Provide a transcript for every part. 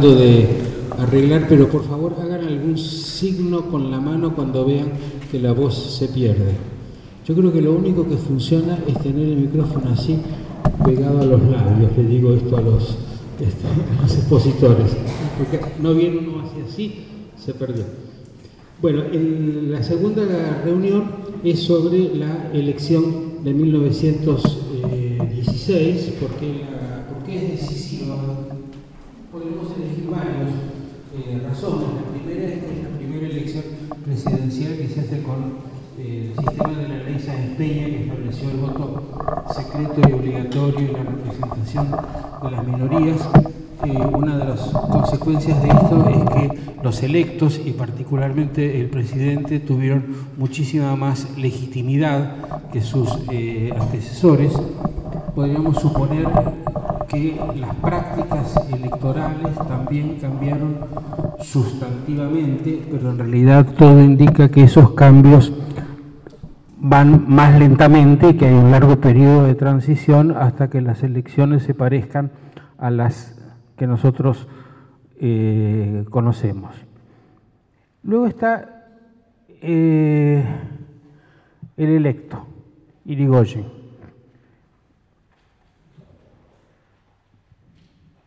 tratando de arreglar, pero por favor hagan algún signo con la mano cuando vean que la voz se pierde. Yo creo que lo único que funciona es tener el micrófono así pegado a los labios, le digo esto a los, este, a los expositores, porque no viene uno hacia así, se perdió. Bueno, en la segunda reunión es sobre la elección de 1916, porque, la, porque es decisiva. Podemos elegir varias eh, razones. La primera es que es la primera elección presidencial que se hace con eh, el sistema de la ley Sáenz Peña que estableció el voto secreto y obligatorio y la representación de las minorías. Eh, una de las consecuencias de esto es que los electos y particularmente el presidente tuvieron muchísima más legitimidad que sus eh, antecesores. Podríamos suponer que las prácticas electorales también cambiaron sustantivamente, pero en realidad todo indica que esos cambios van más lentamente y que hay un largo periodo de transición hasta que las elecciones se parezcan a las que nosotros eh, conocemos. Luego está eh, el electo, Irigoyen.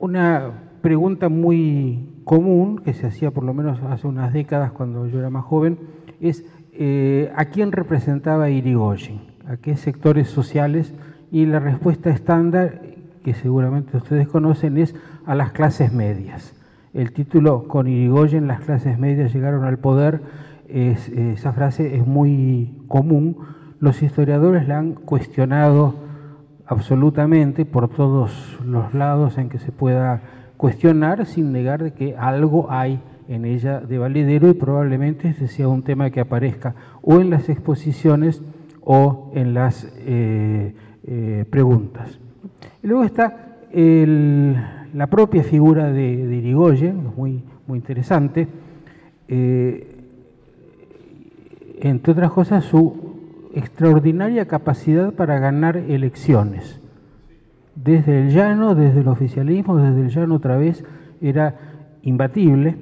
Una pregunta muy común que se hacía por lo menos hace unas décadas cuando yo era más joven es eh, ¿a quién representaba Irigoyen? ¿A qué sectores sociales? Y la respuesta estándar, que seguramente ustedes conocen, es a las clases medias. El título con Irigoyen, las clases medias llegaron al poder, es, esa frase es muy común. Los historiadores la han cuestionado absolutamente por todos los lados en que se pueda cuestionar sin negar de que algo hay en ella de validero y probablemente este sea un tema que aparezca o en las exposiciones o en las eh, eh, preguntas. Y luego está la propia figura de, de Irigoyen, muy, muy interesante, eh, entre otras cosas su extraordinaria capacidad para ganar elecciones. Desde el llano, desde el oficialismo, desde el llano otra vez, era imbatible.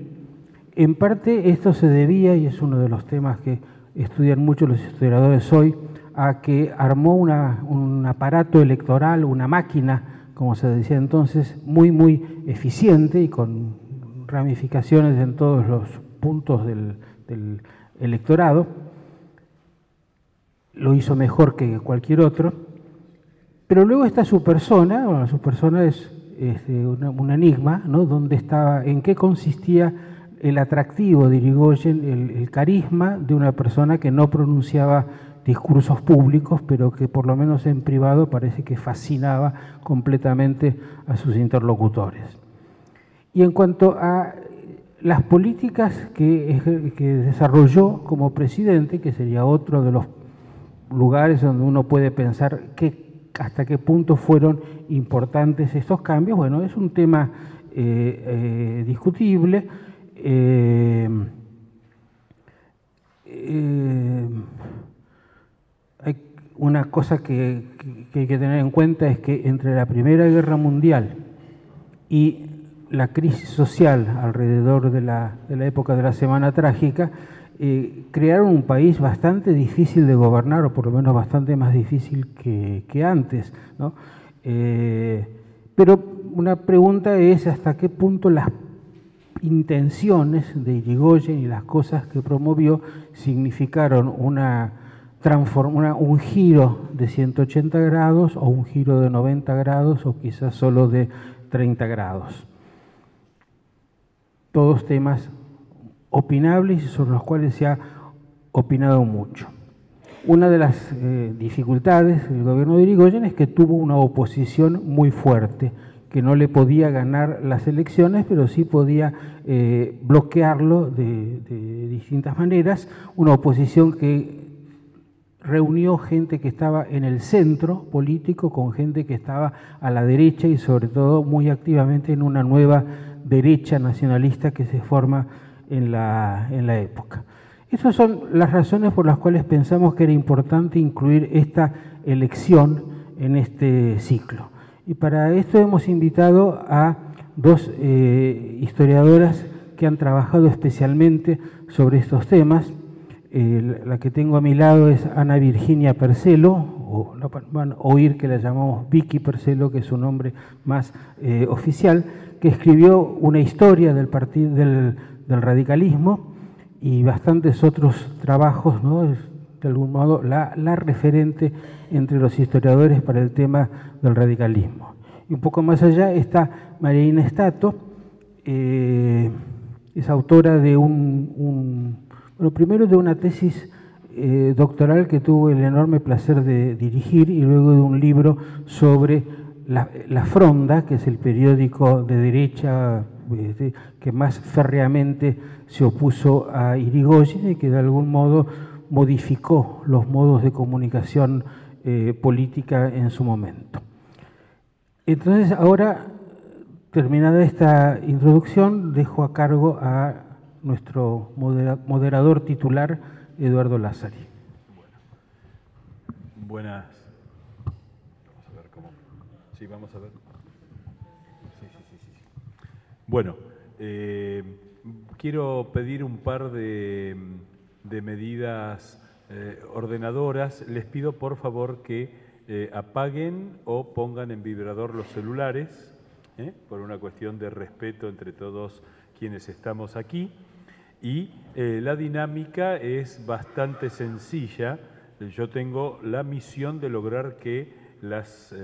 En parte esto se debía, y es uno de los temas que estudian mucho los historiadores hoy, a que armó un aparato electoral, una máquina, como se decía entonces, muy, muy eficiente y con ramificaciones en todos los puntos del electorado. Lo hizo mejor que cualquier otro. Pero luego está su persona, bueno, su persona es, una, un enigma, ¿no? ¿Dónde estaba, en qué consistía el atractivo de Irigoyen, el, el, carisma de una persona que no pronunciaba discursos públicos, pero que por lo menos en privado parece que fascinaba completamente a sus interlocutores. Y en cuanto a las políticas que, que desarrolló como presidente, que sería otro de los lugares donde uno puede pensar que, hasta qué punto fueron importantes estos cambios, bueno, es un tema eh, eh, discutible. Eh, hay una cosa que, que, hay que tener en cuenta es que entre la Primera Guerra Mundial y la crisis social alrededor de la, de la época de la Semana Trágica, crearon un país bastante difícil de gobernar, o por lo menos bastante más difícil que, antes. ¿no? Eh, pero una pregunta es hasta qué punto las intenciones de Irigoyen y las cosas que promovió significaron una, un giro de 180 grados o un giro de 90 grados o quizás solo de 30 grados. Todos temas opinables y sobre los cuales se ha opinado mucho. Una de las eh, dificultades del gobierno de Irigoyen es que tuvo una oposición muy fuerte, que no le podía ganar las elecciones, pero sí podía eh, bloquearlo de, distintas maneras, una oposición que reunió gente que estaba en el centro político con gente que estaba a la derecha y sobre todo muy activamente en una nueva derecha nacionalista que se forma en la, en la época. Esas son las razones por las cuales pensamos que era importante incluir esta elección en este ciclo. Y para esto hemos invitado a dos eh, historiadoras que han trabajado especialmente sobre estos temas. la que tengo a mi lado es Ana Virginia Percelo, o van a oír que la llamamos Vicky Percelo, que es su nombre más eh, oficial, que escribió una historia del, partido, del, del radicalismo y bastantes otros trabajos, de algún modo la, referente entre los historiadores para el tema del radicalismo. Y un poco más allá está Marina Stato, eh, es autora de un, un, primero de una tesis eh, doctoral que tuvo el enorme placer de dirigir y luego de un libro sobre la Fronda, que es el periódico de derecha este, que más férreamente se opuso a Irigoyen y que de algún modo modificó los modos de comunicación eh, política en su momento. Entonces, ahora, terminada esta introducción, dejo a cargo a nuestro moderador titular, Eduardo Lázari. Buenas. Vamos a ver cómo. Sí, vamos a ver. Bueno, eh, quiero pedir un par de, medidas eh, ordenadoras. Les pido por favor que eh, apaguen o pongan en vibrador los celulares, por una cuestión de respeto entre todos quienes estamos aquí. Y la dinámica es bastante sencilla. Yo tengo la misión de lograr que las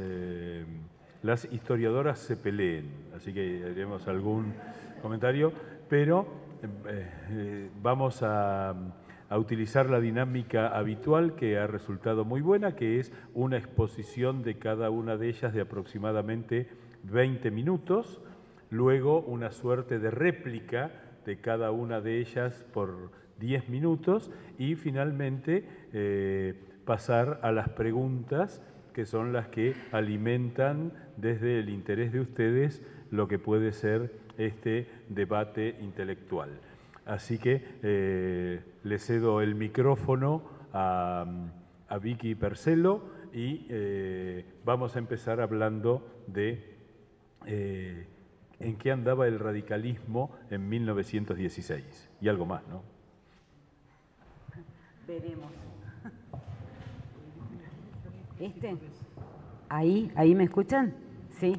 las historiadoras se peleen, así que haremos algún comentario, pero eh, eh, vamos a, utilizar la dinámica habitual que ha resultado muy buena, que es una exposición de cada una de ellas de aproximadamente 20 minutos, luego una suerte de réplica de cada una de ellas por 10 minutos y finalmente eh, pasar a las preguntas que son las que alimentan desde el interés de ustedes lo que puede ser este debate intelectual. Así que eh, le cedo el micrófono a, Vicky Percelo y eh, vamos a empezar hablando de eh, en qué andaba el radicalismo en 1916 y algo más, ¿no? Veremos. ¿Este? ¿Ahí? ¿Ahí me escuchan? Sí.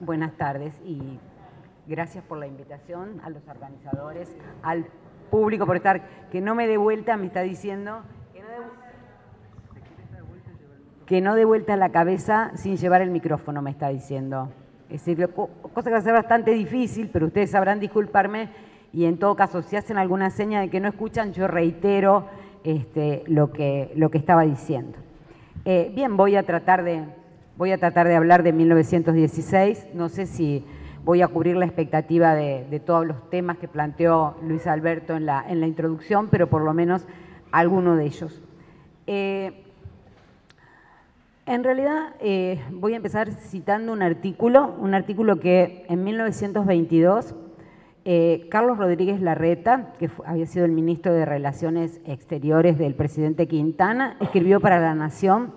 buenas tardes y gracias por la invitación a los organizadores, al público por estar, que no me dé vuelta, me está diciendo que no dé, vuelta la cabeza sin llevar el micrófono, me está diciendo. Es decir, cosa que va a ser bastante difícil, pero ustedes sabrán disculparme y en todo caso, si hacen alguna seña de que no escuchan, yo reitero este, lo, que, lo que estaba diciendo. Eh, bien, voy a, tratar de, hablar de 1916. No sé si voy a cubrir la expectativa de, todos los temas que planteó Luis Alberto en la, en la introducción, pero por lo menos alguno de ellos. Eh, en realidad eh, voy a empezar citando un artículo, un artículo que en 1922 Carlos Rodríguez Larreta, que había sido el ministro de Relaciones Exteriores del presidente Quintana, escribió para La Nación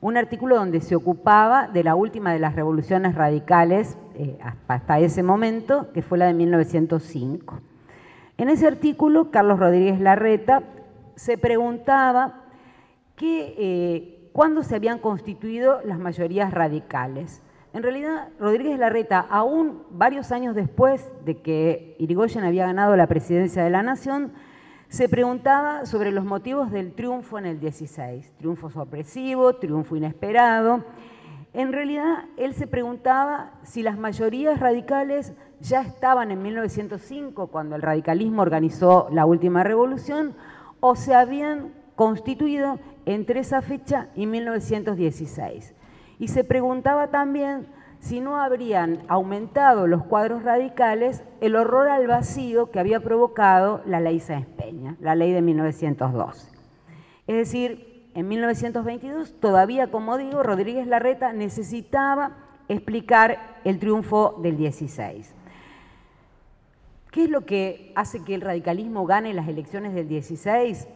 un artículo donde se ocupaba de la última de las revoluciones radicales eh, hasta ese momento, que fue la de 1905. En ese artículo, Carlos Rodríguez Larreta se preguntaba eh, cuándo se habían constituido las mayorías radicales. En realidad, Rodríguez Larreta, aún varios años después de que Irigoyen había ganado la presidencia de la Nación, se preguntaba sobre los motivos del triunfo en el 16, triunfo sorpresivo, triunfo inesperado. En realidad, él se preguntaba si las mayorías radicales ya estaban en 1905, cuando el radicalismo organizó la última revolución, o se habían constituido entre esa fecha y 1916. Y se preguntaba también si no habrían aumentado los cuadros radicales el horror al vacío que había provocado la ley Sáenz Peña, la ley de 1912. Es decir, en 1922, todavía como digo, Rodríguez Larreta necesitaba explicar el triunfo del 16. ¿Qué es lo que hace que el radicalismo gane las elecciones del 16?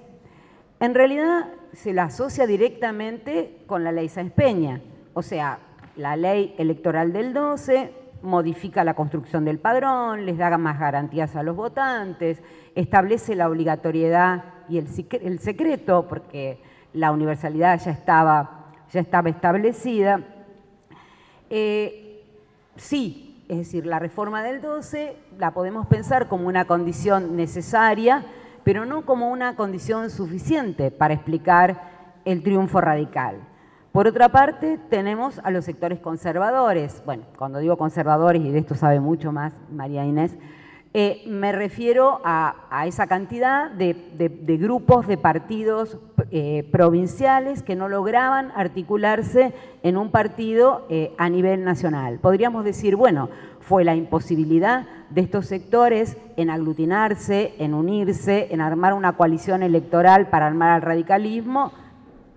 En realidad se la asocia directamente con la ley Sáenz Peña, o sea, la ley electoral del 12 modifica la construcción del padrón, les da más garantías a los votantes, establece la obligatoriedad y el, secreto, porque la universalidad ya estaba, ya estaba establecida. Eh, sí, es decir, la reforma del 12 la podemos pensar como una condición necesaria, pero no como una condición suficiente para explicar el triunfo radical. Por otra parte, tenemos a los sectores conservadores. Bueno, cuando digo conservadores, y de esto sabe mucho más María Inés, eh, me refiero a, esa cantidad de, grupos de partidos eh, provinciales que no lograban articularse en un partido eh, a nivel nacional. Podríamos decir, bueno, fue la imposibilidad de estos sectores en aglutinarse, en unirse, en armar una coalición electoral para armar al radicalismo,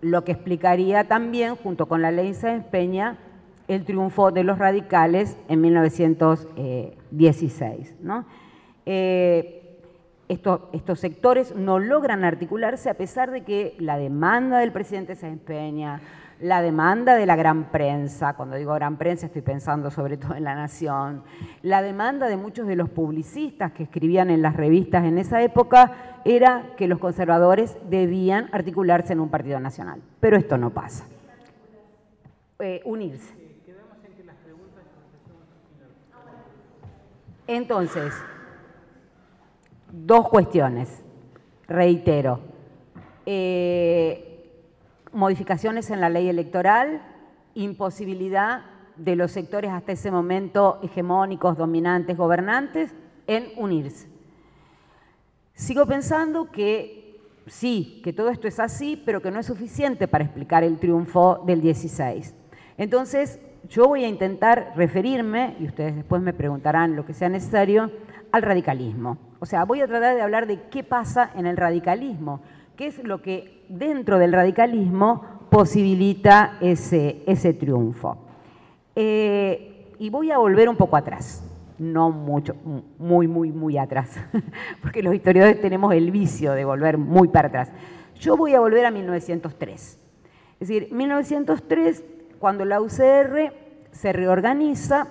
lo que explicaría también, junto con la ley Sáenz Peña, el triunfo de los radicales en 1916. ¿no? Eh, estos, sectores no logran articularse a pesar de que la demanda del presidente se empeña, la demanda de la gran prensa, cuando digo gran prensa estoy pensando sobre todo en La Nación, la demanda de muchos de los publicistas que escribían en las revistas en esa época era que los conservadores debían articularse en un partido nacional. Pero esto no pasa. Eh, unirse. Entonces, dos cuestiones, reitero. Eh, modificaciones en la ley electoral, imposibilidad de los sectores hasta ese momento hegemónicos, dominantes, gobernantes, en unirse. Sigo pensando que sí, que todo esto es así, pero que no es suficiente para explicar el triunfo del 16. Entonces, yo voy a intentar referirme, y ustedes después me preguntarán lo que sea necesario, al radicalismo. O sea, voy a tratar de hablar de qué pasa en el radicalismo, qué es lo que dentro del radicalismo posibilita ese, ese triunfo. Eh, y voy a volver un poco atrás, no mucho, muy, muy, muy atrás, porque los historiadores tenemos el vicio de volver muy para atrás. Yo voy a volver a 1903. Es decir, 1903, cuando la UCR se reorganiza,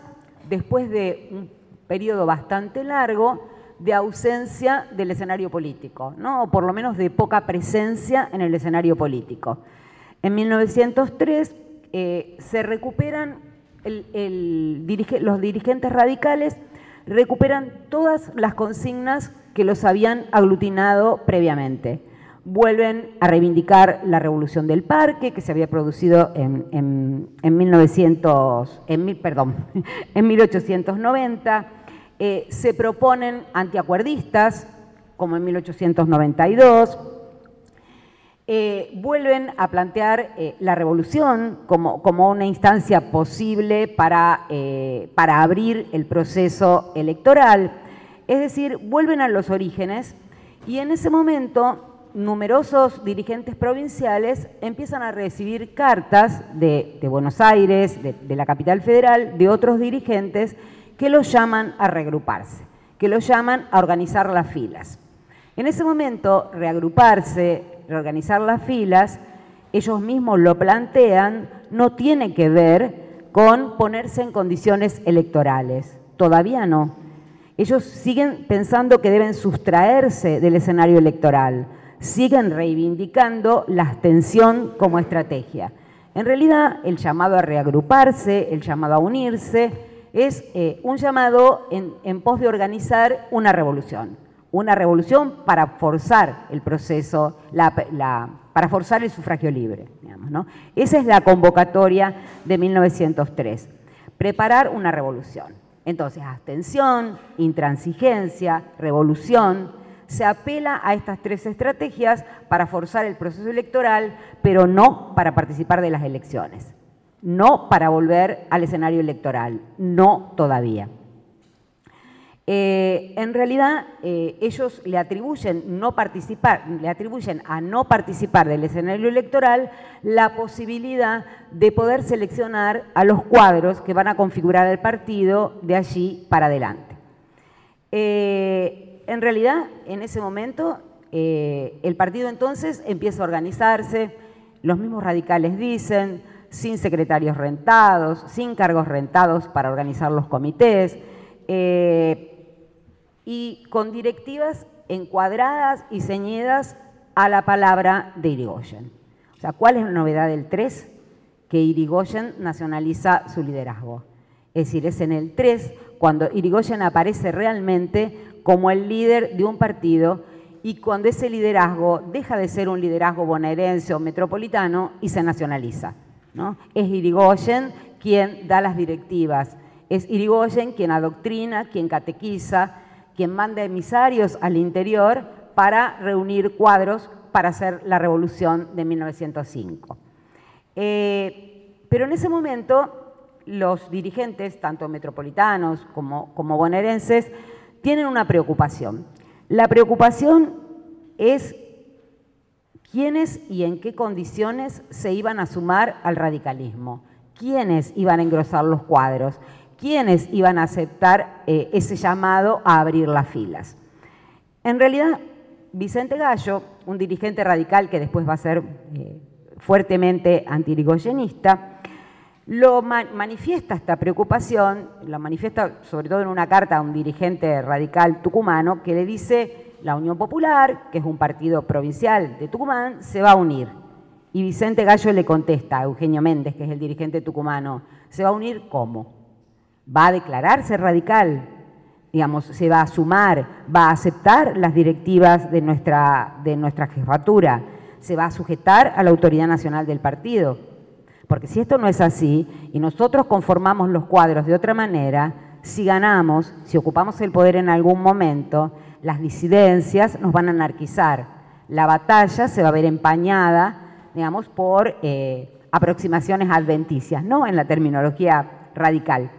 después de un periodo bastante largo de ausencia del escenario político, ¿no? o por lo menos de poca presencia en el escenario político. En 1903 eh, se recuperan, los dirigentes radicales recuperan todas las consignas que los habían aglutinado previamente. Vuelven a reivindicar la revolución del parque que se había producido en, en, 1900, en, en 1890 eh, se proponen antiacuerdistas, como en 1892, eh, vuelven a plantear eh, la revolución como, una instancia posible para, para abrir el proceso electoral. Es decir, vuelven a los orígenes y en ese momento numerosos dirigentes provinciales empiezan a recibir cartas de, Buenos Aires, de, la capital federal, de otros dirigentes que los llaman a reagruparse, que los llaman a organizar las filas. En ese momento, reagruparse, reorganizar las filas, ellos mismos lo plantean, no tiene que ver con ponerse en condiciones electorales. Todavía no. Ellos siguen pensando que deben sustraerse del escenario electoral, siguen reivindicando la abstención como estrategia. En realidad, el llamado a reagruparse, el llamado a unirse, es eh, un llamado en, pos de organizar una revolución, una revolución para forzar el proceso, para forzar el sufragio libre. Esa es la convocatoria de 1903, preparar una revolución. Entonces, abstención, intransigencia, revolución, se apela a estas tres estrategias para forzar el proceso electoral, pero no para participar de las elecciones. No para volver al escenario electoral, no todavía. Eh, en realidad, eh, ellos le atribuyen, no participar, le atribuyen a no participar del escenario electoral la posibilidad de poder seleccionar a los cuadros que van a configurar el partido de allí para adelante. Eh, en realidad, en ese momento, el partido entonces empieza a organizarse, los mismos radicales dicen, sin secretarios rentados, sin cargos rentados para organizar los comités y con directivas encuadradas y ceñidas a la palabra de Irigoyen. O sea, ¿cuál es la novedad del 3? Que Irigoyen nacionaliza su liderazgo. Es decir, es en el 3 cuando Irigoyen aparece realmente como el líder de un partido y cuando ese liderazgo deja de ser un liderazgo bonaerense o metropolitano y se nacionaliza. Es Irigoyen quien da las directivas, es Irigoyen quien adoctrina, quien catequiza, quien manda emisarios al interior para reunir cuadros para hacer la revolución de 1905. Eh, pero en ese momento los dirigentes, tanto metropolitanos como, como bonaerenses, tienen una preocupación. La preocupación es quiénes y en qué condiciones se iban a sumar al radicalismo, quiénes iban a engrosar los cuadros quiénes iban a aceptar eh, ese llamado a abrir las filas. En realidad, Vicente Gallo, un dirigente radical que después va a ser eh, fuertemente antirigoyenista, lo manifiesta esta preocupación, lo manifiesta sobre todo en una carta a un dirigente radical tucumano que le dice la Unión Popular, que es un partido provincial de Tucumán, se va a unir. Y Vicente Gallo le contesta a Eugenio Méndez, que es el dirigente tucumano, ¿se va a unir cómo? va a declararse radical, digamos, se va a sumar, va a aceptar las directivas de nuestra, de nuestra jefatura, se va a sujetar a la autoridad nacional del partido. Porque si esto no es así y nosotros conformamos los cuadros de otra manera, si ganamos, si ocupamos el poder en algún momento, las disidencias nos van a anarquizar. La batalla se va a ver empañada, digamos, por eh, aproximaciones adventicias, no en la terminología radical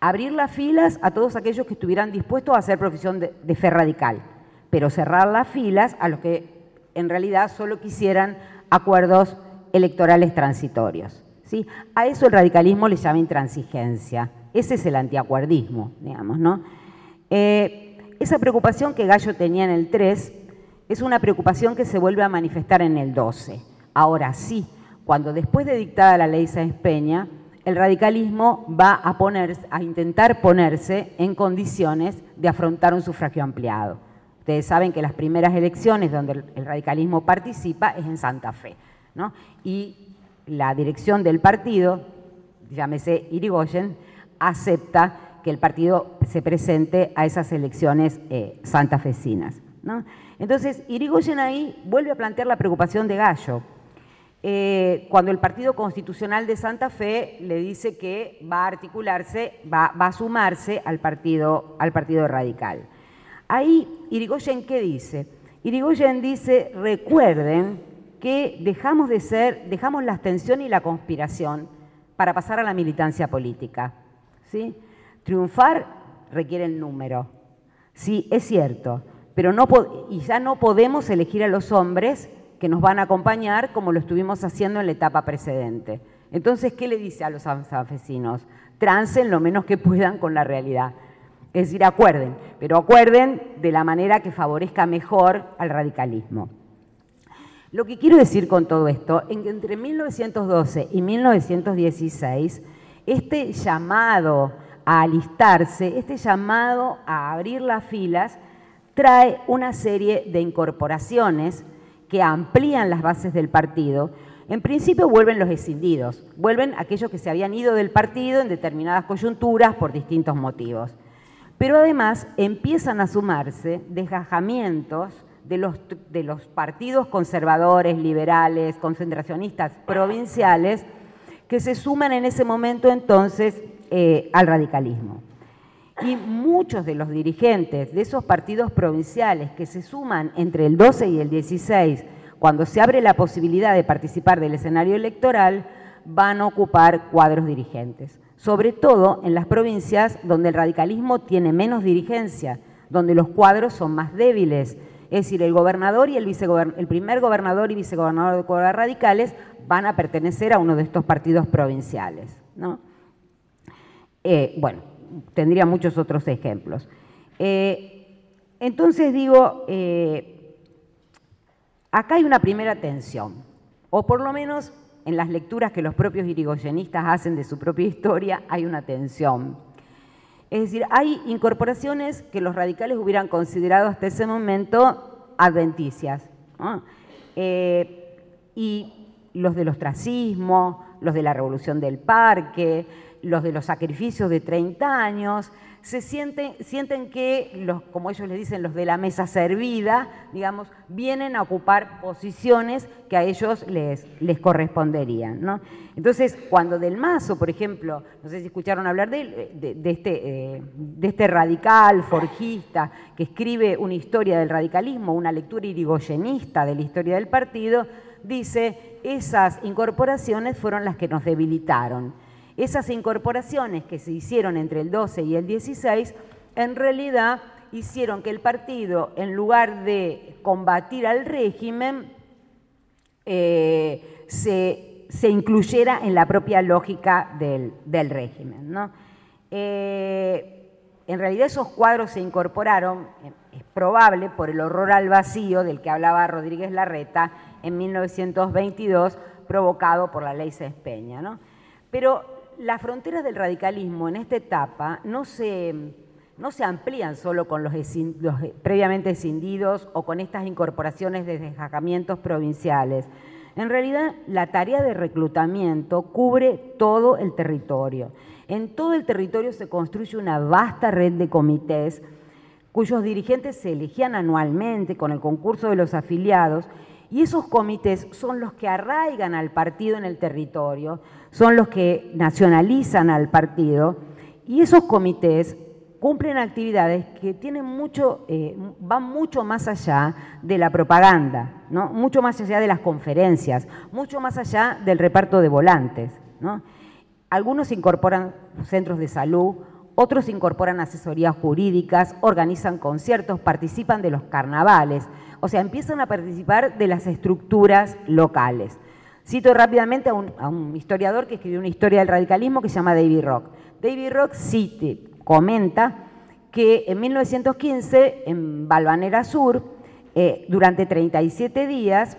abrir las filas a todos aquellos que estuvieran dispuestos a hacer profesión de, fe radical, pero cerrar las filas a los que en realidad solo quisieran acuerdos electorales transitorios. ¿sí? A eso el radicalismo le llama intransigencia. Ese es el antiacuerdismo, digamos, ¿no? Eh, esa preocupación que Gallo tenía en el 3 es una preocupación que se vuelve a manifestar en el 12. Ahora sí, cuando después de dictada la ley Sáenz Peña, el radicalismo va a, a intentar ponerse en condiciones de afrontar un sufragio ampliado. Ustedes saben que las primeras elecciones donde el radicalismo participa es en Santa Fe. Y la dirección del partido, llámese Irigoyen, acepta que el partido se presente a esas elecciones eh, santafesinas. Entonces, Irigoyen ahí vuelve a plantear la preocupación de Gallo, eh, cuando el Partido Constitucional de Santa Fe le dice que va a articularse, va, a sumarse al partido, al partido Radical. Ahí, Irigoyen, ¿qué dice? Irigoyen dice, recuerden que dejamos de ser, dejamos la abstención y la conspiración para pasar a la militancia política. ¿sí? Triunfar requiere el número. Sí, es cierto, pero no y ya no podemos elegir a los hombres que nos van a acompañar como lo estuvimos haciendo en la etapa precedente. Entonces, ¿qué le dice a los sanfesinos? Trancen lo menos que puedan con la realidad. Es decir, acuerden, pero acuerden de la manera que favorezca mejor al radicalismo. Lo que quiero decir con todo esto es que entre 1912 y 1916, este llamado a alistarse, este llamado a abrir las filas, trae una serie de incorporaciones que amplían las bases del partido, en principio vuelven los escindidos, vuelven aquellos que se habían ido del partido en determinadas coyunturas por distintos motivos. Pero además empiezan a sumarse desgajamientos de los, de los partidos conservadores, liberales, concentracionistas provinciales, que se suman en ese momento entonces eh, al radicalismo. Y muchos de los dirigentes de esos partidos provinciales que se suman entre el 12 y el 16, cuando se abre la posibilidad de participar del escenario electoral, van a ocupar cuadros dirigentes, sobre todo en las provincias donde el radicalismo tiene menos dirigencia, donde los cuadros son más débiles. Es decir, el gobernador y el, primer gobernador y vicegobernador de cuadros radicales van a pertenecer a uno de estos partidos provinciales. ¿no? Eh, bueno, tendría muchos otros ejemplos. Eh, entonces digo, eh, acá hay una primera tensión, o por lo menos en las lecturas que los propios irigoyenistas hacen de su propia historia, hay una tensión. Es decir, hay incorporaciones que los radicales hubieran considerado hasta ese momento adventicias. y los del ostracismo, los de la revolución del parque, los de los sacrificios de 30 años, se sienten, sienten que, los, como ellos le dicen, los de la mesa servida, digamos, vienen a ocupar posiciones que a ellos les, les corresponderían. ¿no? Entonces, cuando Del Mazo, por ejemplo, no sé si escucharon hablar de, de, este, eh, de este radical, forjista, que escribe una historia del radicalismo, una lectura irigoyenista de la historia del partido, dice, esas incorporaciones fueron las que nos debilitaron esas incorporaciones que se hicieron entre el 12 y el 16, en realidad hicieron que el partido, en lugar de combatir al régimen, eh, se, incluyera en la propia lógica del, régimen. Eh, en realidad esos cuadros se incorporaron, es probable, por el horror al vacío del que hablaba Rodríguez Larreta en 1922, provocado por la ley Cespeña. ¿no? Pero las fronteras del radicalismo en esta etapa no se, no se amplían solo con los, previamente escindidos o con estas incorporaciones de destacamientos provinciales. En realidad, la tarea de reclutamiento cubre todo el territorio. En todo el territorio se construye una vasta red de comités cuyos dirigentes se elegían anualmente con el concurso de los afiliados y esos comités son los que arraigan al partido en el territorio, son los que nacionalizan al partido y esos comités cumplen actividades que tienen mucho, eh, van mucho más allá de la propaganda, ¿no? mucho más allá de las conferencias, mucho más allá del reparto de volantes. Algunos incorporan centros de salud, otros incorporan asesorías jurídicas, organizan conciertos, participan de los carnavales, o sea, empiezan a participar de las estructuras locales. Cito rápidamente a un, historiador que escribió una historia del radicalismo que se llama David Rock. David Rock cite, comenta que en 1915, en Balvanera Sur, eh, durante 37 días,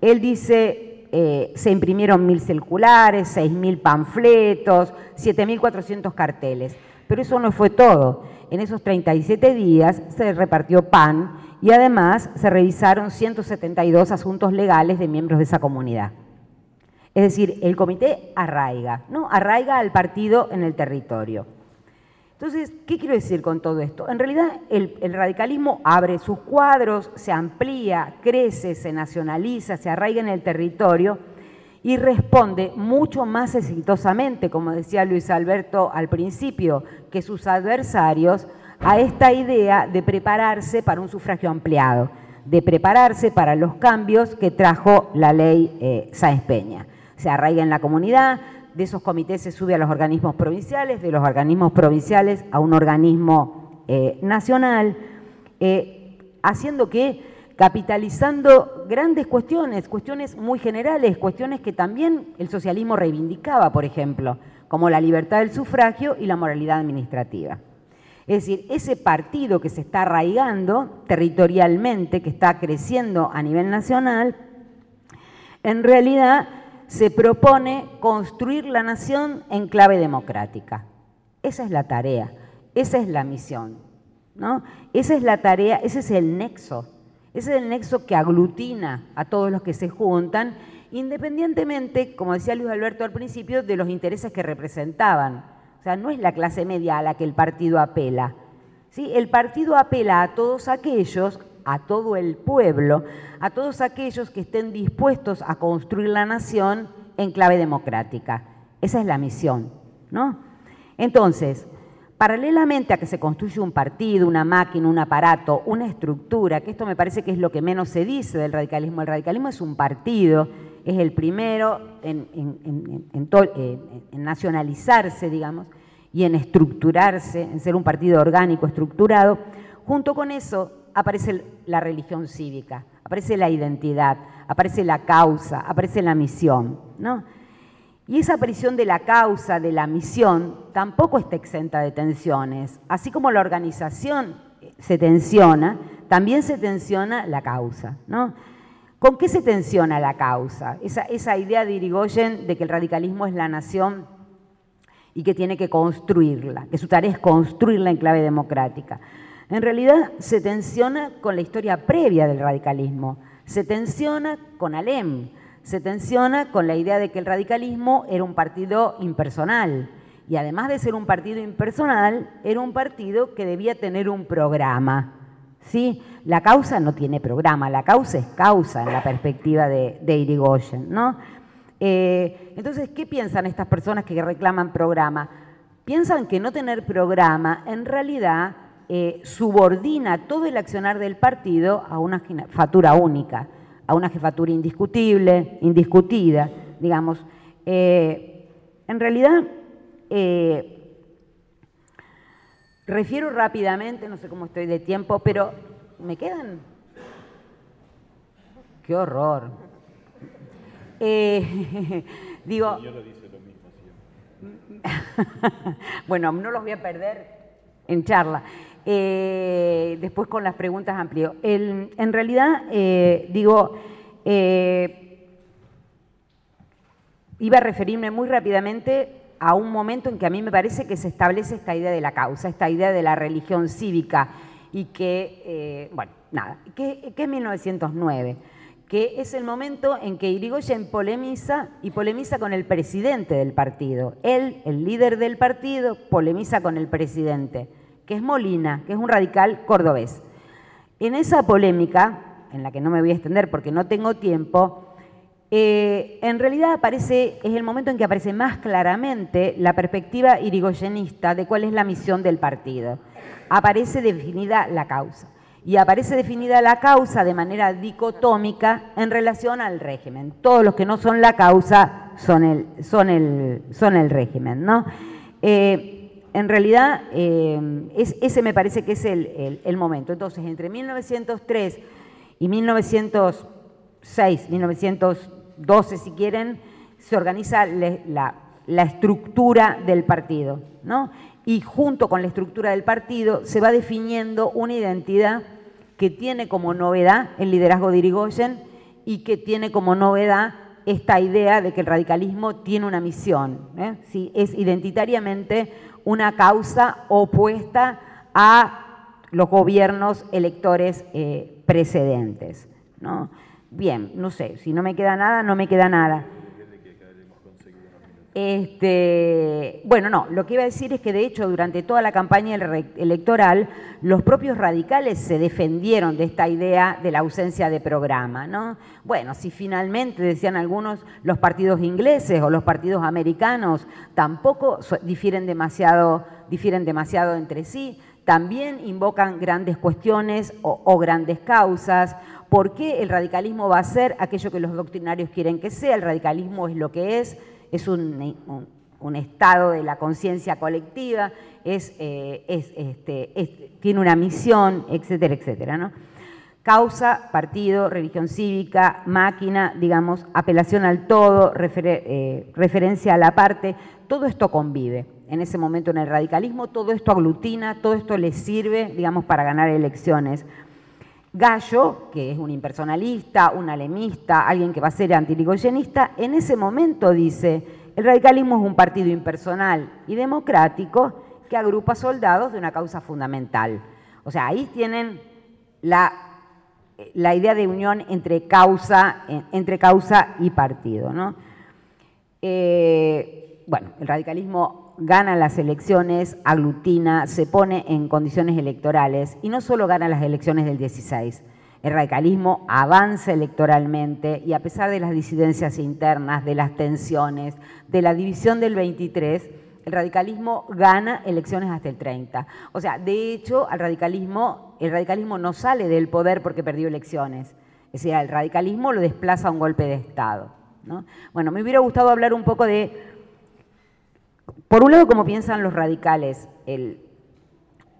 él dice, eh, se imprimieron mil circulares, 6.000 panfletos, 7.400 carteles. Pero eso no fue todo. En esos 37 días se repartió pan y además se revisaron 172 asuntos legales de miembros de esa comunidad. Es decir, el comité arraiga, ¿no? Arraiga al partido en el territorio. Entonces, ¿qué quiero decir con todo esto? En realidad, el, radicalismo abre sus cuadros, se amplía, crece, se nacionaliza, se arraiga en el territorio y responde mucho más exitosamente, como decía Luis Alberto al principio, que sus adversarios a esta idea de prepararse para un sufragio ampliado, de prepararse para los cambios que trajo la ley eh, Sáenz Peña. Se arraiga en la comunidad, de esos comités se sube a los organismos provinciales, de los organismos provinciales a un organismo eh, nacional, eh, haciendo que, capitalizando grandes cuestiones, cuestiones muy generales, cuestiones que también el socialismo reivindicaba, por ejemplo, como la libertad del sufragio y la moralidad administrativa. Es decir, ese partido que se está arraigando territorialmente, que está creciendo a nivel nacional, en realidad se propone construir la nación en clave democrática. Esa es la tarea, esa es la misión. ¿no? Esa es la tarea, ese es el nexo, ese es el nexo que aglutina a todos los que se juntan, independientemente, como decía Luis Alberto al principio, de los intereses que representaban. O sea, no es la clase media a la que el partido apela. ¿sí? El partido apela a todos aquellos a todo el pueblo, a todos aquellos que estén dispuestos a construir la nación en clave democrática. Esa es la misión, ¿no? Entonces, paralelamente a que se construye un partido, una máquina, un aparato, una estructura, que esto me parece que es lo que menos se dice del radicalismo, el radicalismo es un partido, es el primero en, en nacionalizarse, digamos, y en estructurarse, en ser un partido orgánico, estructurado. Junto con eso aparece la religión cívica, aparece la identidad, aparece la causa, aparece la misión. ¿no? Y esa aparición de la causa, de la misión, tampoco está exenta de tensiones. Así como la organización se tensiona, también se tensiona la causa. ¿Con qué se tensiona la causa? Esa, esa idea de Irigoyen de que el radicalismo es la nación y que tiene que construirla, que su tarea es construirla en clave democrática. En realidad se tensiona con la historia previa del radicalismo, se tensiona con Alem, se tensiona con la idea de que el radicalismo era un partido impersonal. Y además de ser un partido impersonal, era un partido que debía tener un programa. ¿sí? La causa no tiene programa, la causa es causa en la perspectiva de, Irigoyen. ¿no? Eh, entonces, ¿qué piensan estas personas que reclaman programa? Piensan que no tener programa en realidad eh, subordina todo el accionar del partido a una jefatura única a una jefatura indiscutible, indiscutida, digamos. Eh, en realidad, eh, refiero rápidamente, no sé cómo estoy de tiempo, pero me quedan... ¡Qué horror! Eh, digo... bueno, no los voy a perder en charla. Eh, después con las preguntas amplio. en realidad, eh, digo, eh, iba a referirme muy rápidamente a un momento en que a mí me parece que se establece esta idea de la causa, esta idea de la religión cívica y que, bueno, nada, que, que es 1909 que es el momento en que Irigoyen polemiza y polemiza con el presidente del partido. Él, el líder del partido, polemiza con el presidente que es Molina, que es un radical cordobés. En esa polémica, en la que no me voy a extender porque no tengo tiempo, eh, en realidad aparece, es el momento en que aparece más claramente la perspectiva irigoyenista de cuál es la misión del partido. Aparece definida la causa. Y aparece definida la causa de manera dicotómica en relación al régimen. Todos los que no son la causa son el, son el, son el régimen. ¿no? Eh, en realidad, eh, ese me parece que es el, momento. Entonces, entre 1903 y 1906, 1912, si quieren, se organiza la, estructura del partido, ¿no? Y junto con la estructura del partido se va definiendo una identidad que tiene como novedad el liderazgo de Irigoyen y que tiene como novedad esta idea de que el radicalismo tiene una misión, ¿eh? es identitariamente una causa opuesta a los gobiernos electores eh, precedentes. ¿no? Bien, no sé, si no me queda nada, no me queda nada. Este, bueno, no, lo que iba a decir es que de hecho durante toda la campaña electoral los propios radicales se defendieron de esta idea de la ausencia de programa, ¿no? Bueno, si finalmente, decían algunos, los partidos ingleses o los partidos americanos tampoco difieren demasiado, difieren demasiado entre sí, también invocan grandes cuestiones o, o grandes causas, ¿Por qué el radicalismo va a ser aquello que los doctrinarios quieren que sea? El radicalismo es lo que es, es un, estado de la conciencia colectiva, es, eh, este, tiene una misión, etcétera, etcétera. ¿no? Causa, partido, religión cívica, máquina, digamos, apelación al todo, eh, referencia a la parte, todo esto convive. En ese momento en el radicalismo, todo esto aglutina, todo esto le sirve, digamos, para ganar elecciones. Gallo, que es un impersonalista, un alemista, alguien que va a ser antirigoyenista, en ese momento dice, el radicalismo es un partido impersonal y democrático que agrupa soldados de una causa fundamental. O sea, ahí tienen la, idea de unión entre causa, y partido. Eh, bueno, el radicalismo gana las elecciones, aglutina, se pone en condiciones electorales y no solo gana las elecciones del 16. El radicalismo avanza electoralmente y a pesar de las disidencias internas, de las tensiones, de la división del 23, el radicalismo gana elecciones hasta el 30. O sea, de hecho, al radicalismo, el radicalismo no sale del poder porque perdió elecciones. Es decir, el radicalismo lo desplaza a un golpe de Estado. Bueno, me hubiera gustado hablar un poco de, por un lado, cómo piensan los radicales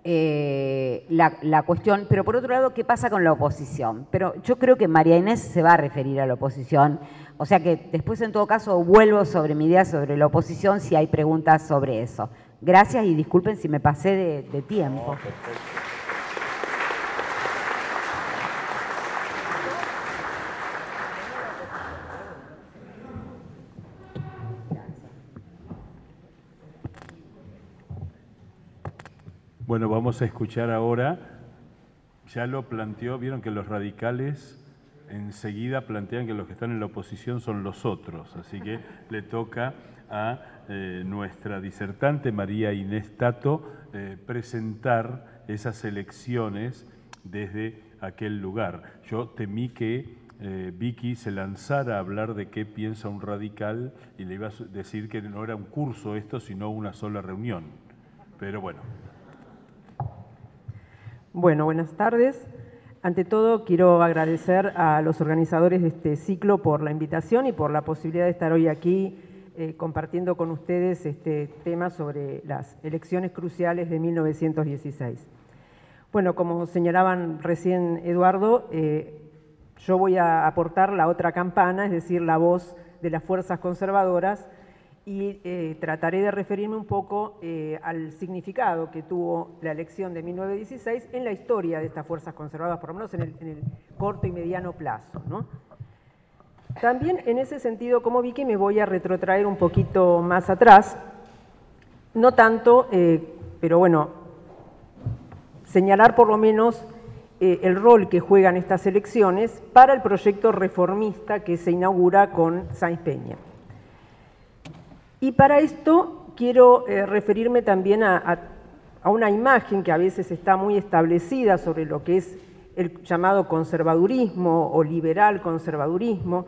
eh, la, cuestión, pero por otro lado, qué pasa con la oposición. Pero yo creo que María Inés se va a referir a la oposición, o sea que después en todo caso vuelvo sobre mi idea sobre la oposición si hay preguntas sobre eso. Gracias y disculpen si me pasé de, tiempo. Bueno, vamos a escuchar ahora, ya lo planteó, vieron que los radicales enseguida plantean que los que están en la oposición son los otros, así que le toca a eh, nuestra disertante María Inés Tato eh, presentar esas elecciones desde aquel lugar. Yo temí que eh, Vicky se lanzara a hablar de qué piensa un radical y le iba a decir que no era un curso esto, sino una sola reunión. Pero bueno, bueno, buenas tardes. Ante todo, quiero agradecer a los organizadores de este ciclo por la invitación y por la posibilidad de estar hoy aquí eh, compartiendo con ustedes este tema sobre las elecciones cruciales de 1916. Bueno, como señalaban recién Eduardo, eh, yo voy a aportar la otra campana, es decir, la voz de las fuerzas conservadoras y eh, trataré de referirme un poco eh, al significado que tuvo la elección de 1916 en la historia de estas fuerzas conservadoras, por lo menos en el, corto y mediano plazo. También en ese sentido, como vi que me voy a retrotraer un poquito más atrás, no tanto, eh, pero bueno, señalar por lo menos el rol que juegan estas elecciones para el proyecto reformista que se inaugura con Sainz Peña. Y para esto quiero eh, referirme también a, una imagen que a veces está muy establecida sobre lo que es el llamado conservadurismo o liberal conservadurismo,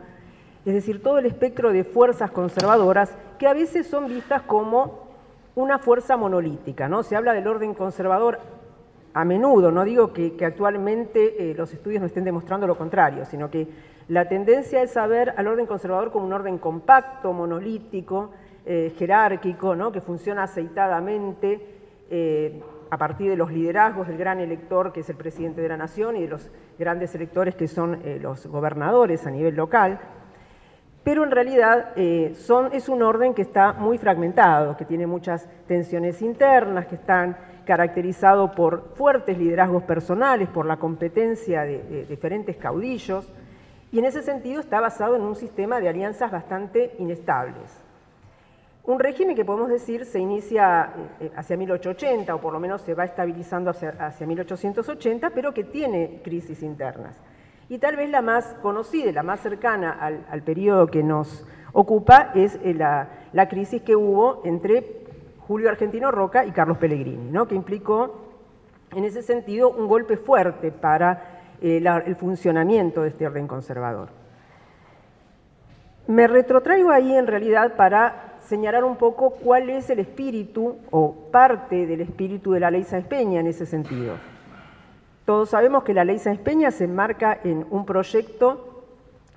es decir, todo el espectro de fuerzas conservadoras que a veces son vistas como una fuerza monolítica. ¿no? Se habla del orden conservador a menudo, no digo que, actualmente eh, los estudios no estén demostrando lo contrario, sino que la tendencia es a ver al orden conservador como un orden compacto, monolítico, eh, jerárquico, que funciona aceitadamente eh, a partir de los liderazgos del gran elector que es el presidente de la nación y de los grandes electores que son eh, los gobernadores a nivel local. Pero en realidad son, es un orden que está muy fragmentado, que tiene muchas tensiones internas, que están caracterizados por fuertes liderazgos personales, por la competencia de diferentes caudillos, y en ese sentido está basado en un sistema de alianzas bastante inestables. Un régimen que podemos decir se inicia eh, eh, hacia 1880 o por lo menos se va estabilizando hacia, 1880, pero que tiene crisis internas. Y tal vez la más conocida la más cercana al, periodo que nos ocupa es eh, la, crisis que hubo entre Julio Argentino Roca y Carlos Pellegrini, ¿no? que implicó en ese sentido un golpe fuerte para el funcionamiento de este orden conservador. Me retrotraigo ahí en realidad para señalar un poco cuál es el espíritu o parte del espíritu de la ley Sáenz Peña en ese sentido. Todos sabemos que la ley Sáenz Peña se enmarca en un proyecto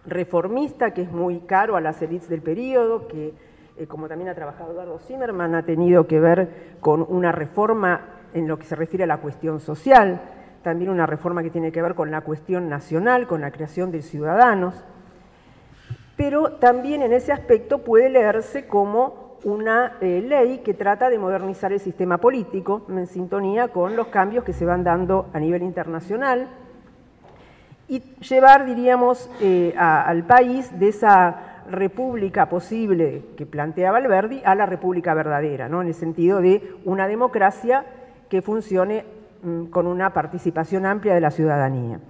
reformista que es muy caro a las élites del periodo, que eh, como también ha trabajado Eduardo Zimmerman, ha tenido que ver con una reforma en lo que se refiere a la cuestión social, también una reforma que tiene que ver con la cuestión nacional, con la creación de ciudadanos pero también en ese aspecto puede leerse como una eh, ley que trata de modernizar el sistema político en sintonía con los cambios que se van dando a nivel internacional y llevar, diríamos, eh, al país de esa república posible que planteaba Alberdi a la república verdadera, ¿no? en el sentido de una democracia que funcione mm, con una participación amplia de la ciudadanía.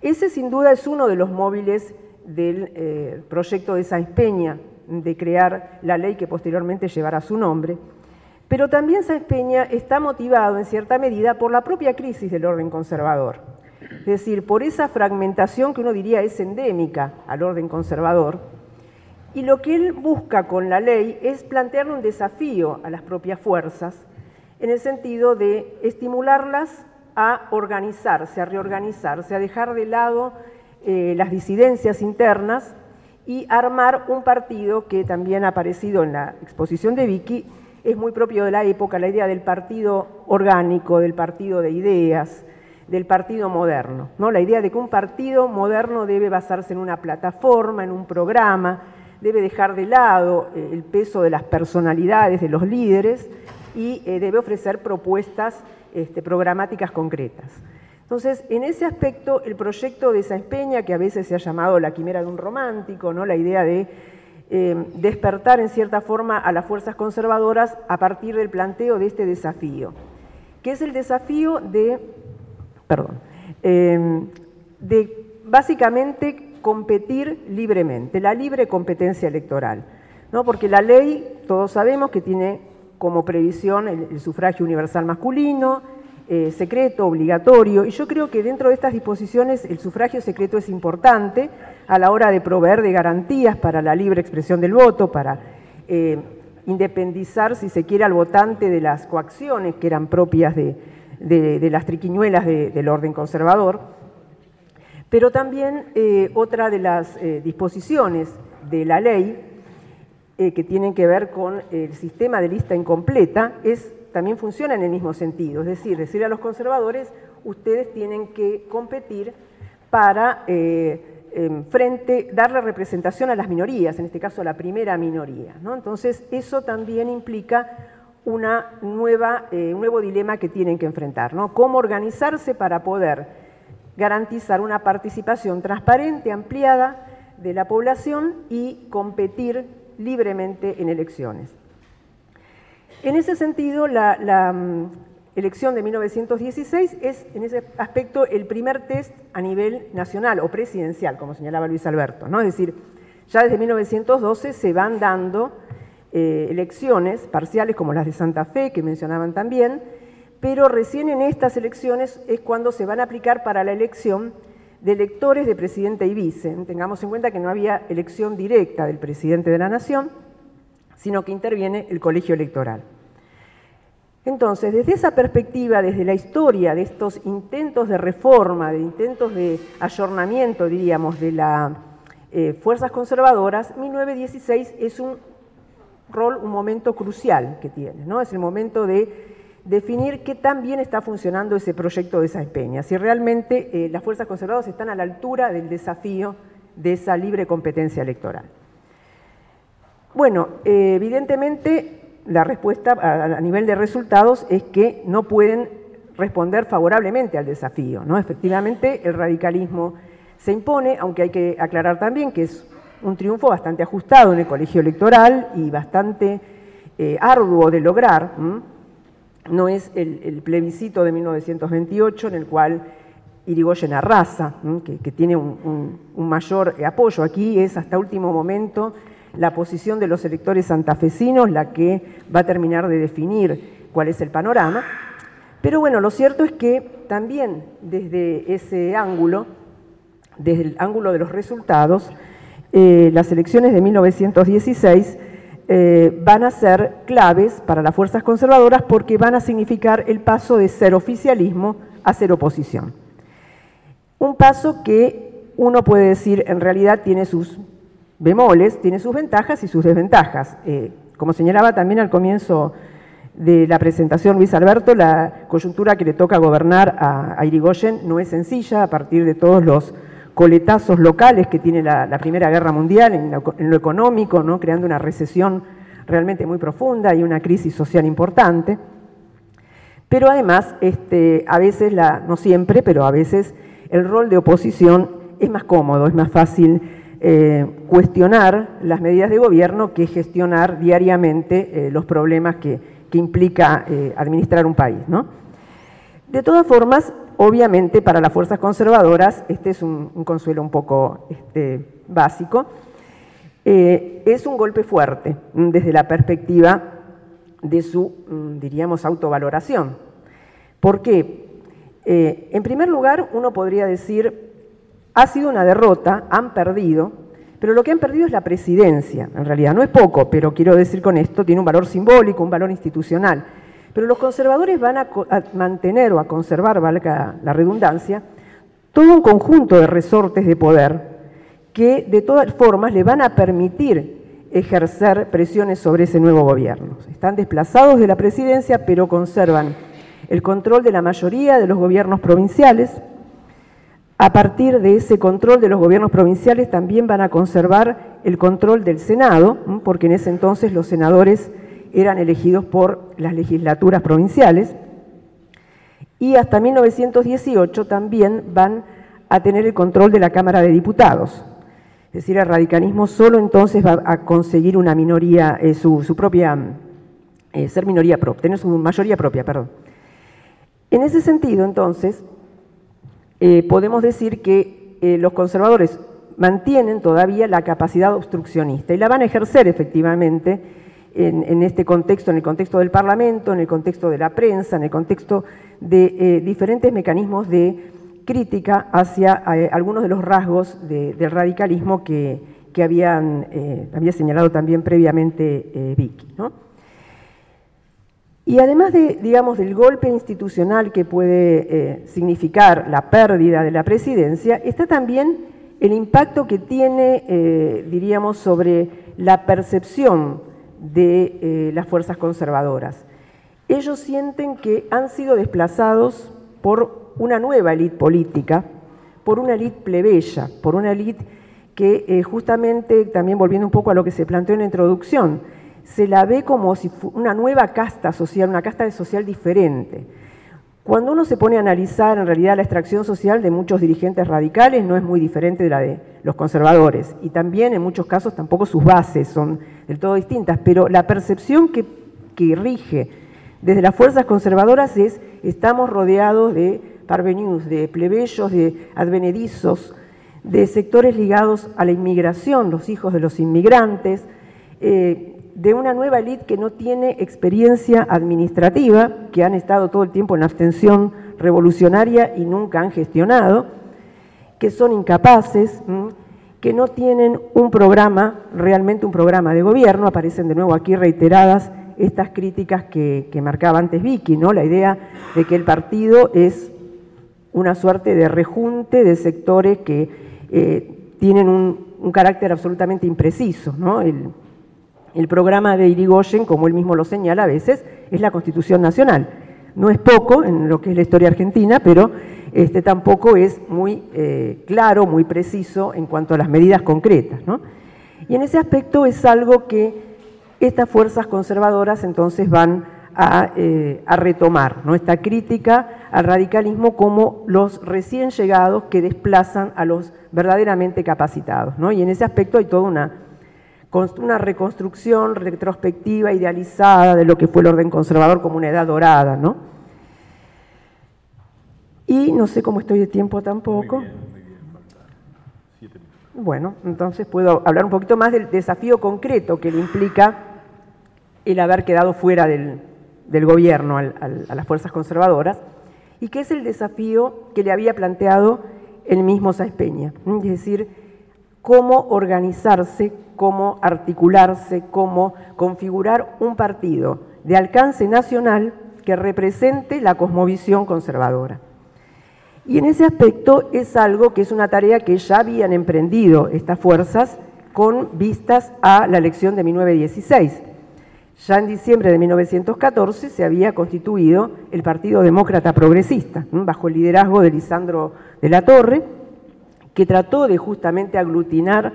Ese sin duda es uno de los móviles del eh, proyecto de Sáenz Peña de crear la ley que posteriormente llevará su nombre, pero también Sáenz Peña está motivado en cierta medida por la propia crisis del orden conservador, es decir, por esa fragmentación que uno diría es endémica al orden conservador, y lo que él busca con la ley es plantearle un desafío a las propias fuerzas, en el sentido de estimularlas a organizarse, a reorganizarse, a dejar de lado eh, las disidencias internas y armar un partido que también ha aparecido en la exposición de Vicky, es muy propio de la época, la idea del partido orgánico, del partido de ideas, del partido moderno. ¿no? La idea de que un partido moderno debe basarse en una plataforma, en un programa, debe dejar de lado eh, el peso de las personalidades de los líderes y eh, debe ofrecer propuestas este, programáticas concretas. Entonces, en ese aspecto, el proyecto de Sáenz Peña, que a veces se ha llamado la quimera de un romántico, ¿no? la idea de eh, despertar en cierta forma a las fuerzas conservadoras a partir del planteo de este desafío, que es el desafío de, perdón, de básicamente competir libremente, la libre competencia electoral. ¿no? Porque la ley, todos sabemos que tiene como previsión el, sufragio universal masculino, eh, secreto, obligatorio, y yo creo que dentro de estas disposiciones el sufragio secreto es importante a la hora de proveer de garantías para la libre expresión del voto, para eh, independizar, si se quiere, al votante de las coacciones que eran propias de, las triquiñuelas del orden conservador. Pero también eh, otra de las disposiciones de la ley que tienen que ver con el sistema de lista incompleta es, también funciona en el mismo sentido, es decir, decirle a los conservadores, ustedes tienen que competir para frente, darle representación a las minorías, en este caso a la primera minoría. Entonces, eso también implica una nueva, un nuevo dilema que tienen que enfrentar, ¿no? Cómo organizarse para poder garantizar una participación transparente, ampliada de la población y competir libremente en elecciones. En ese sentido, la, mm, elección de 1916 es, en ese aspecto, el primer test a nivel nacional o presidencial, como señalaba Luis Alberto. ¿no? Es decir, ya desde 1912 se van dando eh, elecciones parciales como las de Santa Fe, que mencionaban también, pero recién en estas elecciones es cuando se van a aplicar para la elección de electores de presidente y vice. Tengamos en cuenta que no había elección directa del presidente de la Nación, sino que interviene el colegio electoral. Entonces, desde esa perspectiva, desde la historia de estos intentos de reforma, de intentos de ayornamiento, diríamos, de las eh, fuerzas conservadoras, 1916 es un rol, un momento crucial que tiene, ¿no? Es el momento de definir qué tan bien está funcionando ese proyecto de esa Peña, si realmente eh, las fuerzas conservadoras están a la altura del desafío de esa libre competencia electoral. Bueno, eh, evidentemente la respuesta a, nivel de resultados es que no pueden responder favorablemente al desafío. ¿no? Efectivamente, el radicalismo se impone, aunque hay que aclarar también que es un triunfo bastante ajustado en el colegio electoral y bastante eh, arduo de lograr no es el, plebiscito de 1928 en el cual Irigoyen arrasa, que, tiene un, mayor apoyo. Aquí es hasta último momento la posición de los electores santafesinos la que va a terminar de definir cuál es el panorama. Pero bueno, lo cierto es que también desde ese ángulo, desde el ángulo de los resultados, eh, las elecciones de 1916 eh, van a ser claves para las fuerzas conservadoras porque van a significar el paso de ser oficialismo a ser oposición. Un paso que uno puede decir en realidad tiene sus bemoles, tiene sus ventajas y sus desventajas. Eh, como señalaba también al comienzo de la presentación Luis Alberto, la coyuntura que le toca gobernar a, Irigoyen no es sencilla a partir de todos los coletazos locales que tiene la, Primera Guerra Mundial en lo, económico, ¿no? creando una recesión realmente muy profunda y una crisis social importante. Pero además, este, a veces, la, no siempre, pero a veces el rol de oposición es más cómodo, es más fácil eh, cuestionar las medidas de gobierno que gestionar diariamente eh, los problemas que, implica eh, administrar un país. De todas formas, Obviamente para las fuerzas conservadoras, este es un, consuelo un poco este, básico, es un golpe fuerte mm, desde la perspectiva de su, mm, diríamos, autovaloración. ¿Por qué? En primer lugar, uno podría decir, ha sido una derrota, han perdido, pero lo que han perdido es la presidencia, en realidad no es poco, pero quiero decir con esto, tiene un valor simbólico, un valor institucional. Pero los conservadores van a, mantener o a conservar, valga la redundancia, todo un conjunto de resortes de poder que de todas formas le van a permitir ejercer presiones sobre ese nuevo gobierno. Están desplazados de la presidencia, pero conservan el control de la mayoría de los gobiernos provinciales. A partir de ese control de los gobiernos provinciales también van a conservar el control del Senado, porque en ese entonces los senadores eran elegidos por las legislaturas provinciales. Y hasta 1918 también van a tener el control de la Cámara de Diputados. Es decir, el radicalismo solo entonces va a conseguir una minoría, eh, su, propia, eh, ser minoría propia, tener su mayoría propia, perdón. En ese sentido, entonces, eh, podemos decir que eh, los conservadores mantienen todavía la capacidad obstruccionista y la van a ejercer efectivamente en, este contexto, en el contexto del Parlamento, en el contexto de la prensa, en el contexto de eh, diferentes mecanismos de crítica hacia algunos de los rasgos del radicalismo que, había señalado también previamente Vicky. ¿no? Y además de, digamos, del golpe institucional que puede eh, significar la pérdida de la presidencia, está también el impacto que tiene, eh, diríamos, sobre la percepción de eh, las fuerzas conservadoras. Ellos sienten que han sido desplazados por una nueva élite política, por una élite plebeya, por una élite que justamente, también volviendo un poco a lo que se planteó en la introducción, se la ve como si una nueva casta social, una casta social diferente. Cuando uno se pone a analizar en realidad la extracción social de muchos dirigentes radicales no es muy diferente de la de los conservadores y también en muchos casos tampoco sus bases son del todo distintas, pero la percepción que, rige desde las fuerzas conservadoras es estamos rodeados de parvenus, de plebeyos, de advenedizos, de sectores ligados a la inmigración, los hijos de los inmigrantes, eh, de una nueva élite que no tiene experiencia administrativa, que han estado todo el tiempo en abstención revolucionaria y nunca han gestionado, que son incapaces, que no tienen un programa, realmente un programa de gobierno, aparecen de nuevo aquí reiteradas estas críticas que, marcaba antes Vicky, ¿no? la idea de que el partido es una suerte de rejunte de sectores que eh, tienen un, carácter absolutamente impreciso. ¿no? Programa de Irigoyen, como él mismo lo señala a veces, es la Constitución Nacional. No es poco en lo que es la historia argentina, pero este, tampoco es muy eh, claro, muy preciso en cuanto a las medidas concretas. Y en ese aspecto es algo que estas fuerzas conservadoras entonces van a, eh, retomar, ¿no? esta crítica al radicalismo como los recién llegados que desplazan a los verdaderamente capacitados. Y en ese aspecto hay toda una una reconstrucción retrospectiva, idealizada de lo que fue el orden conservador como una edad dorada, ¿no? Y no sé cómo estoy de tiempo tampoco. Bueno, entonces puedo hablar un poquito más del desafío concreto que le implica el haber quedado fuera del, gobierno a las fuerzas conservadoras y que es el desafío que le había planteado el mismo Sáenz Peña, es decir, cómo organizarse, cómo articularse, cómo configurar un partido de alcance nacional que represente la cosmovisión conservadora. Y en ese aspecto es algo que es una tarea que ya habían emprendido estas fuerzas con vistas a la elección de 1916. Ya en diciembre de 1914 se había constituido el Partido Demócrata Progresista, bajo el liderazgo de Lisandro de la Torre, que trató de justamente aglutinar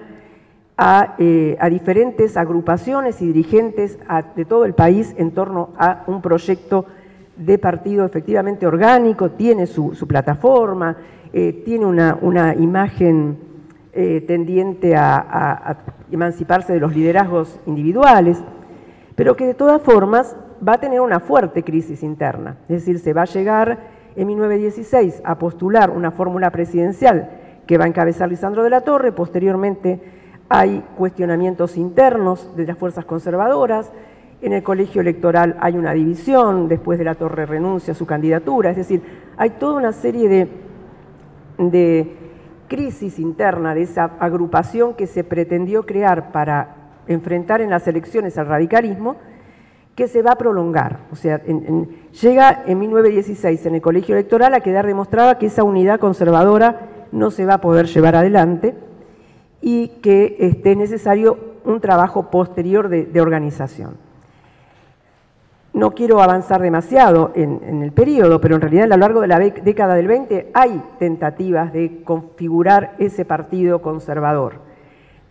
a, eh, diferentes agrupaciones y dirigentes de todo el país en torno a un proyecto de partido efectivamente orgánico, tiene su, plataforma, eh, tiene una, imagen eh, tendiente a, emanciparse de los liderazgos individuales, pero que de todas formas va a tener una fuerte crisis interna. Es decir, se va a llegar en 1916 a postular una fórmula presidencial que va a encabezar Lisandro de la Torre. Posteriormente hay cuestionamientos internos de las fuerzas conservadoras. En el colegio electoral hay una división, después de la Torre renuncia a su candidatura. Es decir, hay toda una serie de, de crisis interna de esa agrupación que se pretendió crear para enfrentar en las elecciones al radicalismo, que se va a prolongar. O sea, llega en 1916 en el colegio electoral a quedar demostrada que esa unidad conservadora no se va a poder llevar adelante y que este, es necesario un trabajo posterior de, organización. No quiero avanzar demasiado en, en, el periodo, pero en realidad a lo largo de la década del 20 hay tentativas de configurar ese partido conservador.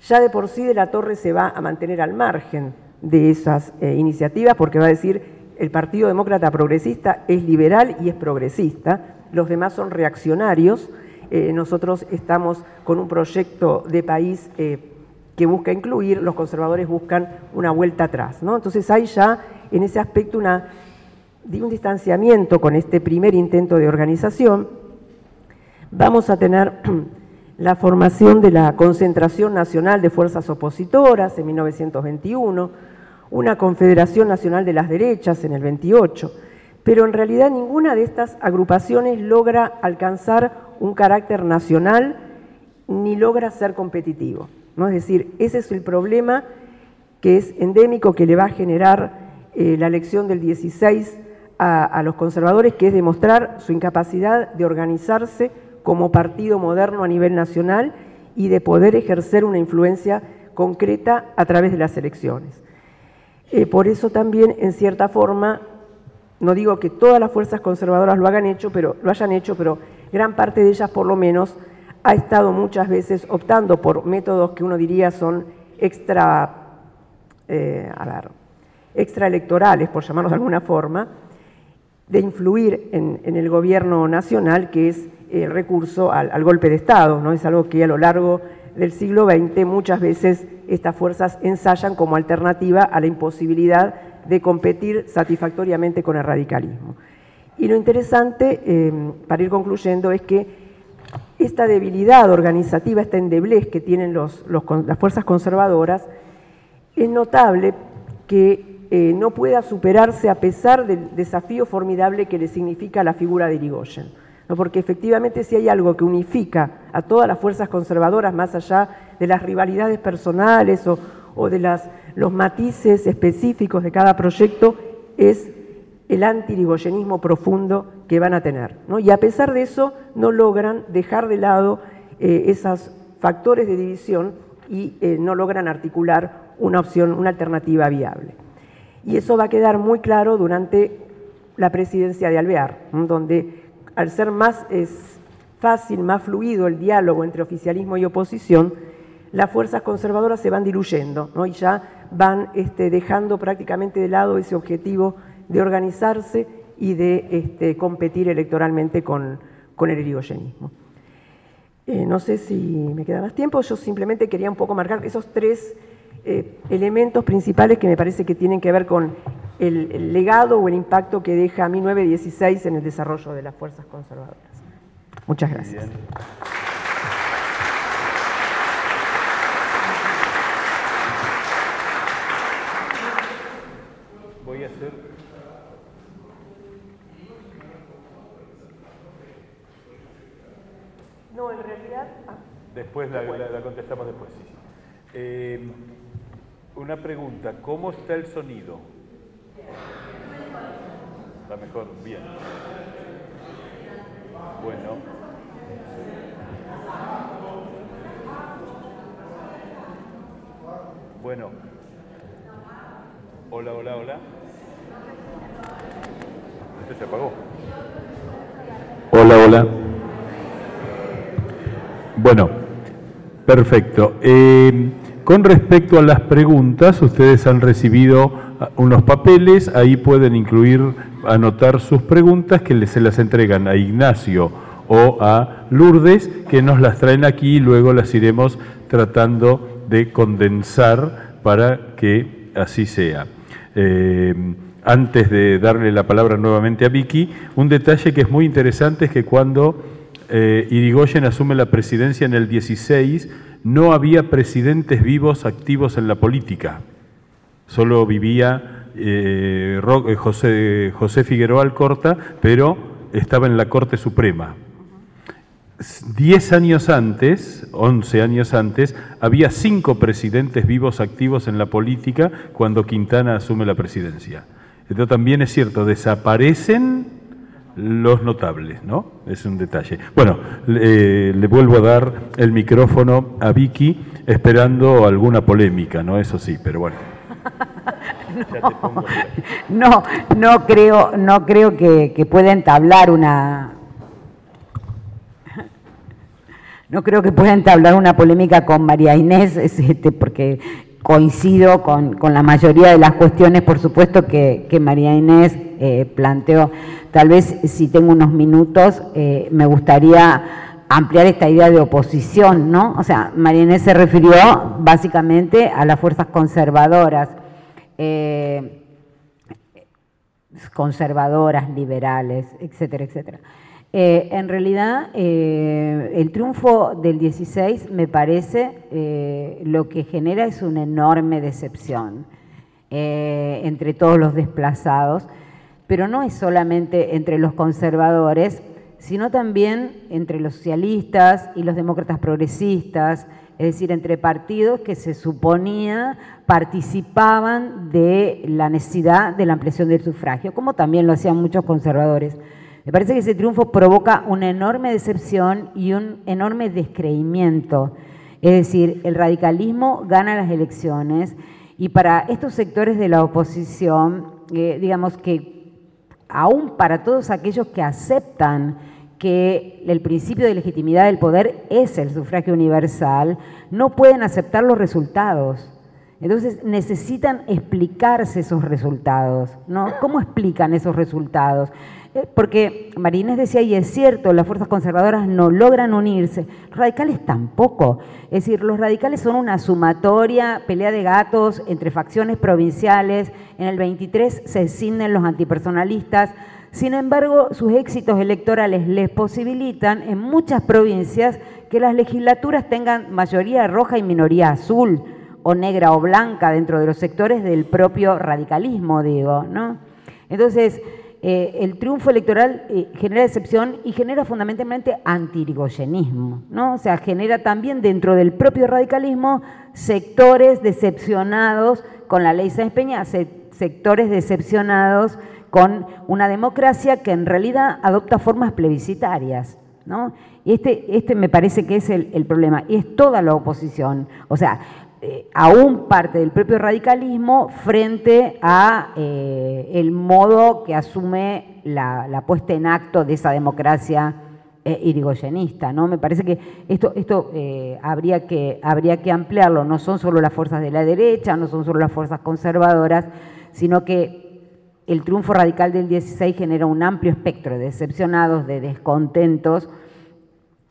Ya de por sí de la Torre se va a mantener al margen de esas eh, iniciativas porque va a decir el Partido Demócrata Progresista es liberal y es progresista, los demás son reaccionarios, eh, nosotros estamos con un proyecto de país eh, que busca incluir, los conservadores buscan una vuelta atrás. ¿no? Entonces hay ya en ese aspecto una, un distanciamiento con este primer intento de organización. Vamos a tener la formación de la Concentración Nacional de Fuerzas Opositoras en 1921, una Confederación Nacional de las Derechas en el 28, pero en realidad ninguna de estas agrupaciones logra alcanzar un carácter nacional ni logra ser competitivo. ¿no? Es decir, ese es el problema que es endémico que le va a generar eh, la elección del 16 a, los conservadores, que es demostrar su incapacidad de organizarse como partido moderno a nivel nacional y de poder ejercer una influencia concreta a través de las elecciones. Eh, por eso también, en cierta forma, no digo que todas las fuerzas conservadoras lo hecho, pero lo hayan hecho, pero gran parte de ellas, por lo menos, ha estado muchas veces optando por métodos que uno diría son extra, eh, extraelectorales, por llamarlos de alguna forma, de influir en, el gobierno nacional, que es el recurso al, al, golpe de Estado. ¿no? Es algo que a lo largo del siglo XX muchas veces estas fuerzas ensayan como alternativa a la imposibilidad de competir satisfactoriamente con el radicalismo. Y lo interesante, eh, para ir concluyendo, es que esta debilidad organizativa, esta endeblez que tienen las fuerzas conservadoras, es notable que eh, no pueda superarse a pesar del desafío formidable que le significa la figura de Irigoyen porque efectivamente si hay algo que unifica a todas las fuerzas conservadoras, más allá de las rivalidades personales o, de los matices específicos de cada proyecto, es el antirigoyenismo profundo que van a tener. Y a pesar de eso, no logran dejar de lado eh, esos factores de división y eh, no logran articular una opción, una alternativa viable. Y eso va a quedar muy claro durante la presidencia de Alvear, donde al ser más fácil, más fluido el diálogo entre oficialismo y oposición, las fuerzas conservadoras se van diluyendo y ya van este, dejando prácticamente de lado ese objetivo de organizarse y de este, competir electoralmente con, el irigoyenismo. Eh, no sé si me queda más tiempo, yo simplemente quería un poco marcar esos tres eh, elementos principales que me parece que tienen que ver con el, legado o el impacto que deja 1916 en el desarrollo de las fuerzas conservadoras. Muchas gracias. En realidad... Ah. Después la, contestamos después, sí. Eh, una pregunta, ¿cómo está el sonido? Está mejor, bien. Bueno. Bueno. Hola, hola, hola. Este se apagó. Hola, hola. Bueno, perfecto. Eh, con respecto a las preguntas, ustedes han recibido ah, unos papeles, ahí pueden incluir, anotar sus preguntas que se las entregan a Ignacio o a Lourdes, que nos las traen aquí y luego las iremos tratando de condensar para que así sea. Eh, antes de darle la palabra nuevamente a Vicky, un detalle que es muy interesante es que cuando eh, Irigoyen asume la presidencia en el 16, no había presidentes vivos activos en la política. Solo vivía eh, eh, José, José Figueroa Alcorta, pero estaba en la Corte Suprema. Diez años antes, once años antes, había cinco presidentes vivos activos en la política cuando Quintana asume la presidencia. Esto también es cierto, desaparecen los notables, ¿no? Es un detalle. Bueno, le, le vuelvo a dar el micrófono a Vicky esperando alguna polémica, ¿no? Eso sí, pero bueno. No, no creo, no creo que, que pueda entablar una, no creo que pueda entablar una polémica con María Inés, este, porque coincido con, la mayoría de las cuestiones, por supuesto, que, María Inés eh, planteó. Tal vez si tengo unos minutos, eh, me gustaría ampliar esta idea de oposición, ¿no? O sea, María Inés se refirió básicamente a las fuerzas conservadoras. Eh, conservadoras, liberales, etcétera, etcétera. Eh, en realidad, el triunfo del 16 me parece lo que genera es una enorme decepción entre todos los desplazados, pero no es solamente entre los conservadores, sino también entre los socialistas y los demócratas progresistas, es decir, entre partidos que se suponía participaban de la necesidad de la ampliación del sufragio, como también lo hacían muchos conservadores. Me parece que ese triunfo provoca una enorme decepción y un enorme descreimiento. Es decir, el radicalismo gana las elecciones y para estos sectores de la oposición, eh, digamos que aún para todos aquellos que aceptan que el principio de legitimidad del poder es el sufragio universal, no pueden aceptar los resultados. Entonces necesitan explicarse esos resultados, ¿no? ¿Cómo explican esos resultados? Porque Marínez decía, y es cierto, las fuerzas conservadoras no logran unirse, los radicales tampoco. Es decir, los radicales son una sumatoria, pelea de gatos entre facciones provinciales, en el 23 se escinden los antipersonalistas, sin embargo, sus éxitos electorales les posibilitan en muchas provincias que las legislaturas tengan mayoría roja y minoría azul, o negra o blanca dentro de los sectores del propio radicalismo, digo, ¿no? Entonces, eh, el triunfo electoral eh, genera decepción y genera fundamentalmente antirigoyenismo, ¿no? O sea, genera también dentro del propio radicalismo sectores decepcionados con la ley Sáenz Peña, sectores decepcionados con una democracia que en realidad adopta formas plebiscitarias, ¿no? Y este, este me parece que es el, el problema, y es toda la oposición. O sea, eh, aún parte del propio radicalismo frente a eh, el modo que asume la, puesta en acto de esa democracia eh, irigoyenista. ¿no? Me parece que esto, esto habría, que, habría que ampliarlo, no son solo las fuerzas de la derecha, no son solo las fuerzas conservadoras, sino que el triunfo radical del 16 genera un amplio espectro de decepcionados, de descontentos,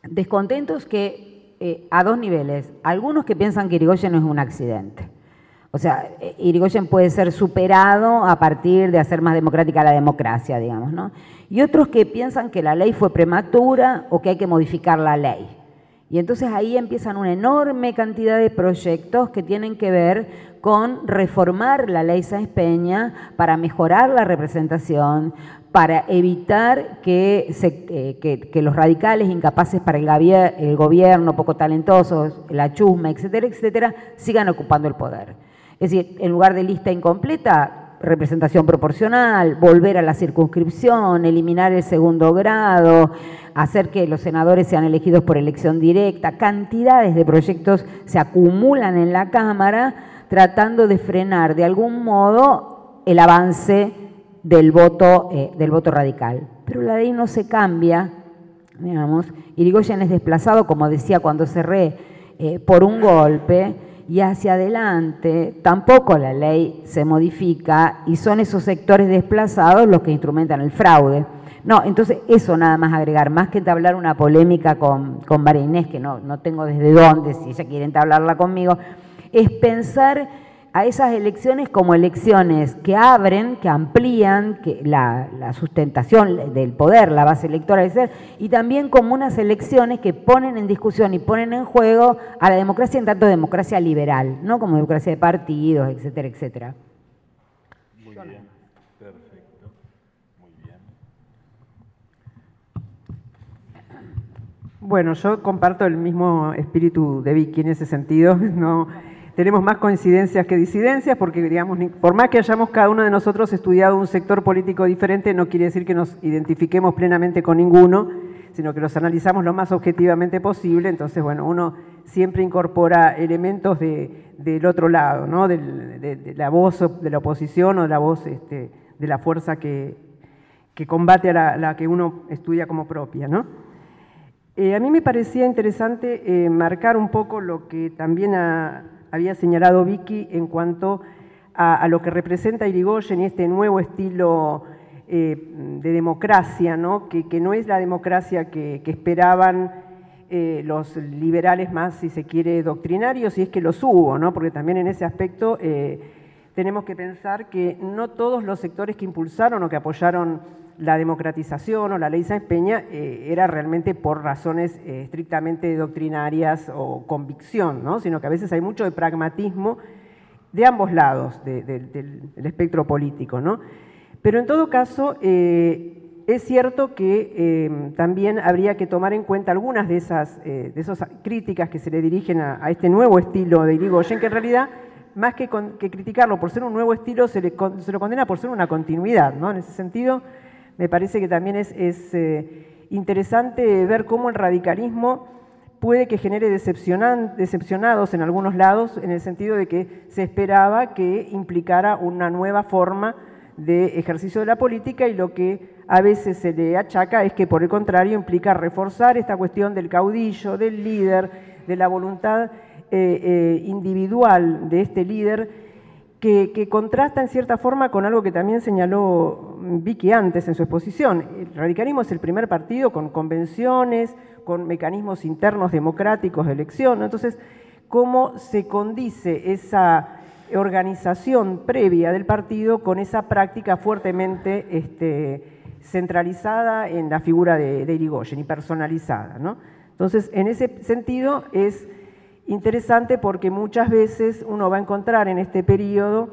descontentos que eh, a dos niveles. Algunos que piensan que Irigoyen no es un accidente. O sea, eh, Irigoyen puede ser superado a partir de hacer más democrática la democracia, digamos, ¿no? Y otros que piensan que la ley fue prematura o que hay que modificar la ley. Y entonces ahí empiezan una enorme cantidad de proyectos que tienen que ver con reformar la ley Sáenz Peña para mejorar la representación, para evitar eh, que, los radicales incapaces para el, gobierno, poco talentosos, la chusma, etcétera, etcétera, sigan ocupando el poder. Es decir, en lugar de lista incompleta, representación proporcional, volver a la circunscripción, eliminar el segundo grado, hacer que los senadores sean elegidos por elección directa, cantidades de proyectos se acumulan en la Cámara tratando de frenar de algún modo el avance del voto, eh, del voto radical. Pero la ley no se cambia, digamos. Irigoyen es desplazado, como decía cuando cerré, eh, por un golpe y hacia adelante tampoco la ley se modifica y son esos sectores desplazados los que instrumentan el fraude. No, entonces eso nada más agregar, más que entablar una polémica con, con María Inés, que no, no tengo desde dónde, si ella quiere entablarla conmigo, es pensar a esas elecciones como elecciones que abren, que amplían que la, sustentación del poder, la base electoral, y también como unas elecciones que ponen en discusión y ponen en juego a la democracia en tanto democracia liberal, no como democracia de partidos, etcétera, etcétera. Muy bien, perfecto, muy bien. Bueno, yo comparto el mismo espíritu de Vicky en ese sentido, no tenemos más coincidencias que disidencias, porque digamos, por más que hayamos cada uno de nosotros estudiado un sector político diferente, no quiere decir que nos identifiquemos plenamente con ninguno, sino que los analizamos lo más objetivamente posible, entonces, bueno, uno siempre incorpora elementos del otro lado, ¿no? de, la voz de la oposición o de la voz este, de la fuerza que, combate a la, que uno estudia como propia. ¿no? Eh, a mí me parecía interesante eh, marcar un poco lo que también había señalado Vicky en cuanto a, lo que representa Irigoyen y este nuevo estilo eh, de democracia, ¿no? Que, no es la democracia que esperaban eh, los liberales más, si se quiere, doctrinarios, y es que los hubo, ¿no? porque también en ese aspecto eh, tenemos que pensar que no todos los sectores que impulsaron o que apoyaron la democratización o la ley Sáenz Peña eh, era realmente por razones estrictamente doctrinarias o convicción, ¿no? sino que a veces hay mucho de pragmatismo de ambos lados del espectro político. ¿no? Pero en todo caso, es cierto que también habría que tomar en cuenta algunas de esas, eh, de esas críticas que se le dirigen a, este nuevo estilo de Irigoyen, que en realidad, más que, criticarlo por ser un nuevo estilo, se, le, lo condena por ser una continuidad. ¿no? En ese sentido, me parece que también es, eh, interesante ver cómo el radicalismo puede que genere decepcionados en algunos lados, en el sentido de que se esperaba que implicara una nueva forma de ejercicio de la política y lo que a veces se le achaca es que por el contrario implica reforzar esta cuestión del caudillo, del líder, de la voluntad eh, eh, individual de este líder, que, contrasta en cierta forma con algo que también señaló Vicky antes en su exposición. El radicalismo es el primer partido con convenciones, con mecanismos internos democráticos de elección. Entonces, ¿cómo se condice esa organización previa del partido con esa práctica fuertemente este, centralizada en la figura de, Irigoyen y personalizada. Entonces, en ese sentido es interesante porque muchas veces uno va a encontrar en este periodo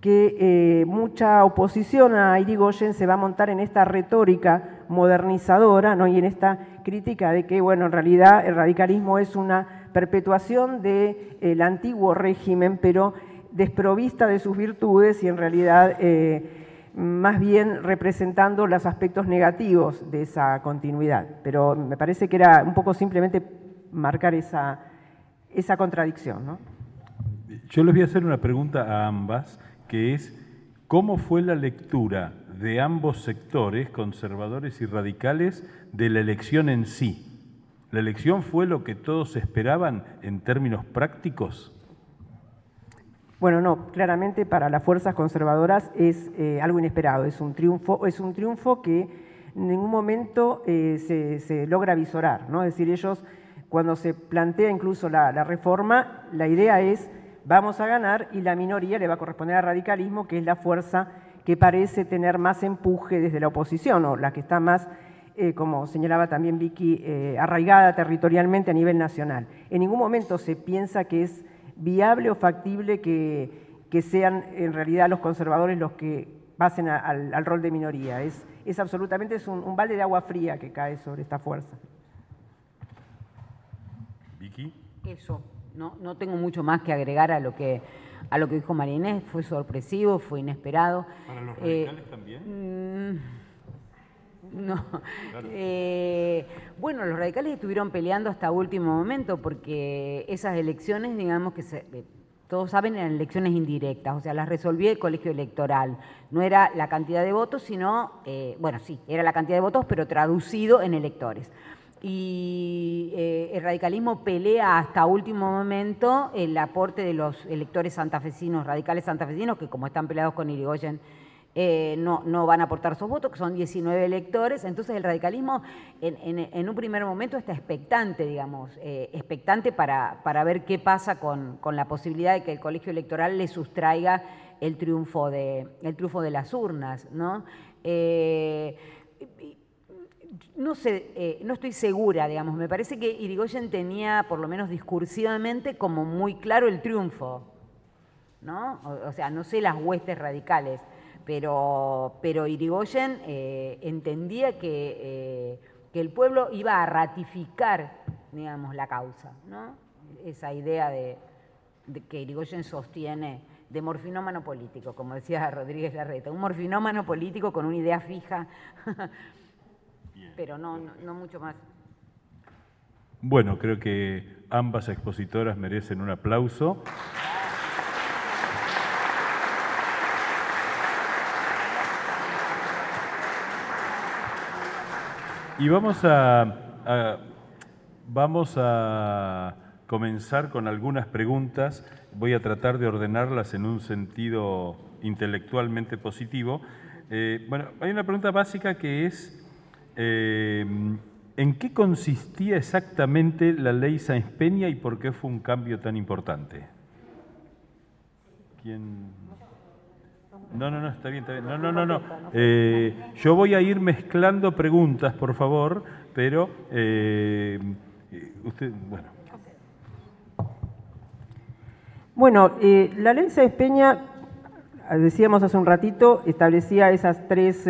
que eh, mucha oposición a Irigoyen se va a montar en esta retórica modernizadora y en esta crítica de que, bueno, en realidad el radicalismo es una perpetuación del antiguo régimen, pero desprovista de sus virtudes y en realidad eh, más bien representando los aspectos negativos de esa continuidad. Pero me parece que era un poco simplemente marcar esa, esa contradicción. ¿no? Yo les voy a hacer una pregunta a ambas, que es, ¿cómo fue la lectura de ambos sectores, conservadores y radicales, de la elección en sí? ¿La elección fue lo que todos esperaban en términos prácticos? Bueno, no, claramente para las fuerzas conservadoras es eh, algo inesperado, es un triunfo, es un triunfo que en ningún momento eh, se, logra visorar, ¿no? Es decir, ellos cuando se plantea incluso la, reforma, la idea es vamos a ganar y la minoría le va a corresponder al radicalismo, que es la fuerza que parece tener más empuje desde la oposición, o la que está más, eh, como señalaba también Vicky, arraigada territorialmente a nivel nacional. En ningún momento se piensa que es viable o factible que, sean en realidad los conservadores los que pasen al, rol de minoría. Es, es absolutamente es un, balde de agua fría que cae sobre esta fuerza. Vicky. Eso, no, no tengo mucho más que agregar a lo que, a lo que dijo Marinés, fue sorpresivo, fue inesperado. ¿Para los radicales eh, también? Mm, no. Eh, bueno, los radicales estuvieron peleando hasta último momento porque esas elecciones, digamos que eh, todos saben, eran elecciones indirectas, o sea, las resolvía el colegio electoral. No era la cantidad de votos, sino, eh, bueno, sí, era la cantidad de votos, pero traducido en electores. Y el radicalismo pelea hasta último momento el aporte de los electores santafesinos, radicales santafesinos, que como están peleados con Irigoyen, eh, no, no, van a aportar sus votos, que son 19 electores. Entonces el radicalismo en, un primer momento está expectante, digamos, eh, expectante para, para, ver qué pasa con, la posibilidad de que el colegio electoral le sustraiga el triunfo de, el triunfo de las urnas. ¿no? Eh, no sé, no estoy segura, digamos, me parece que Irigoyen tenía, por lo menos discursivamente, como muy claro el triunfo, ¿no? o sea, no sé las huestes radicales, pero, pero Irigoyen eh, entendía que, eh, que, el pueblo iba a ratificar, digamos, la causa, ¿no? Esa idea de, que Irigoyen sostiene de morfinómano político, como decía Rodríguez Larreta, un morfinómano político con una idea fija, pero no, no mucho más. Bueno, creo que ambas expositoras merecen un aplauso. Y vamos a, vamos a comenzar con algunas preguntas. Voy a tratar de ordenarlas en un sentido intelectualmente positivo. Eh, bueno, hay una pregunta básica que es, eh, ¿en qué consistía exactamente la ley Sáenz Peña y por qué fue un cambio tan importante? ¿Quién? No, no, no, está bien, está bien. No, no, no, no. Eh, yo voy a ir mezclando preguntas, por favor, pero eh, usted, bueno. Bueno, eh, la ley Sáenz Peña, decíamos hace un ratito, establecía esas tres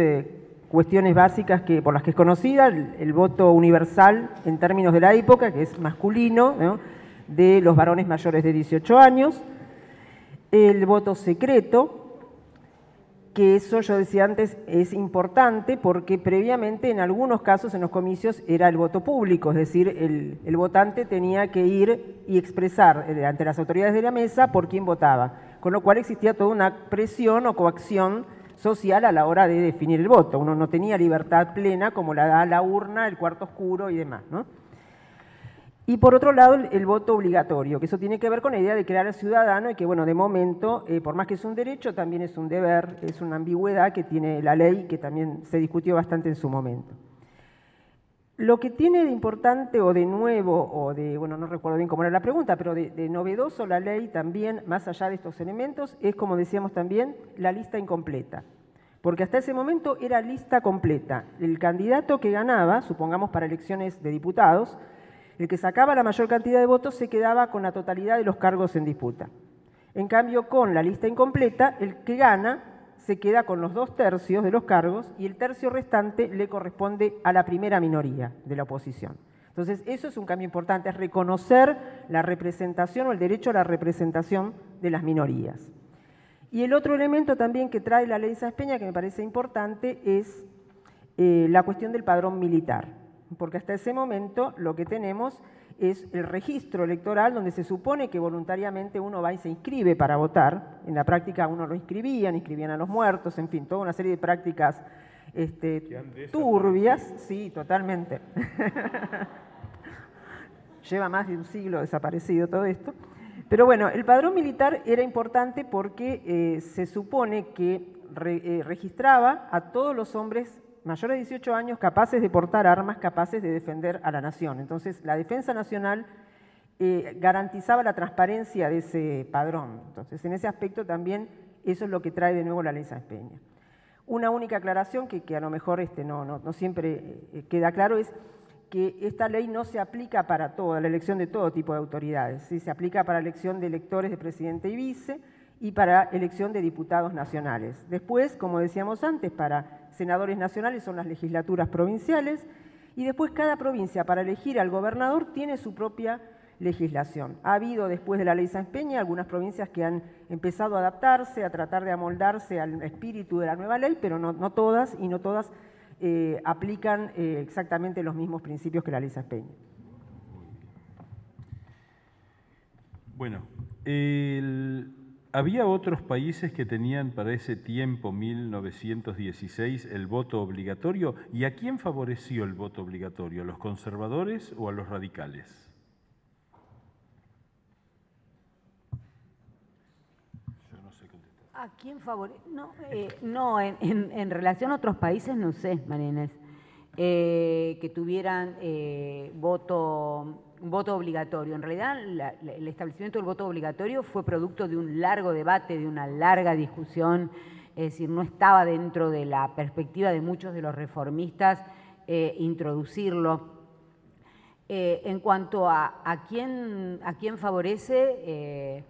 cuestiones básicas que, por las que es conocida, el, voto universal en términos de la época, que es masculino, de los varones mayores de 18 años, el voto secreto, que eso yo decía antes es importante porque previamente en algunos casos en los comicios era el voto público, es decir, el, votante tenía que ir y expresar eh, ante las autoridades de la mesa por quién votaba, con lo cual existía toda una presión o coacción social a la hora de definir el voto. Uno no tenía libertad plena como la da la urna, el cuarto oscuro y demás. ¿no? Y por otro lado, el, voto obligatorio, que eso tiene que ver con la idea de crear al ciudadano y que, bueno, de momento, eh, por más que es un derecho, también es un deber, es una ambigüedad que tiene la ley, que también se discutió bastante en su momento. Lo que tiene de importante o de nuevo, o de, bueno, no recuerdo bien cómo era la pregunta, pero de, novedoso la ley también, más allá de estos elementos, es, como decíamos también, la lista incompleta. Porque hasta ese momento era lista completa. El candidato que ganaba, supongamos para elecciones de diputados, el que sacaba la mayor cantidad de votos se quedaba con la totalidad de los cargos en disputa. En cambio, con la lista incompleta, el que gana se queda con los dos tercios de los cargos y el tercio restante le corresponde a la primera minoría de la oposición. Entonces, eso es un cambio importante, es reconocer la representación o el derecho a la representación de las minorías. Y el otro elemento también que trae la ley Sáenz Peña, que me parece importante, es eh, la cuestión del padrón militar porque hasta ese momento lo que tenemos es el registro electoral donde se supone que voluntariamente uno va y se inscribe para votar. En la práctica uno lo inscribían, inscribían a los muertos, en fin, toda una serie de prácticas este, turbias. Sí, totalmente. Lleva más de un siglo desaparecido todo esto. Pero bueno, el padrón militar era importante porque eh, se supone que eh, registraba a todos los hombres mayores de 18 años capaces de portar armas, capaces de defender a la nación. Entonces, la defensa nacional eh, garantizaba la transparencia de ese padrón. Entonces, en ese aspecto también eso es lo que trae de nuevo la ley Sáenz Peña. Una única aclaración que, a lo mejor este, no, no, siempre eh, queda claro es que esta ley no se aplica para toda la elección de todo tipo de autoridades. ¿sí? Se aplica para la elección de electores de presidente y vice y para elección de diputados nacionales. Después, como decíamos antes, para senadores nacionales son las legislaturas provinciales y después cada provincia para elegir al gobernador tiene su propia legislación. Ha habido después de la ley Sáenz Peña algunas provincias que han empezado a adaptarse, a tratar de amoldarse al espíritu de la nueva ley, pero no, todas y no todas eh, aplican eh, exactamente los mismos principios que la ley Sáenz Peña. Bueno, el, había otros países que tenían para ese tiempo, 1916, el voto obligatorio. ¿Y a quién favoreció el voto obligatorio? ¿A los conservadores o a los radicales? ¿A quién favorece? No, eh, no en, relación a otros países no sé, María eh, que tuvieran eh, voto voto obligatorio. En realidad, el establecimiento del voto obligatorio fue producto de un largo debate, de una larga discusión, es decir, no estaba dentro de la perspectiva de muchos de los reformistas eh, introducirlo. Eh, en cuanto a, quién, a quién favorece, eh,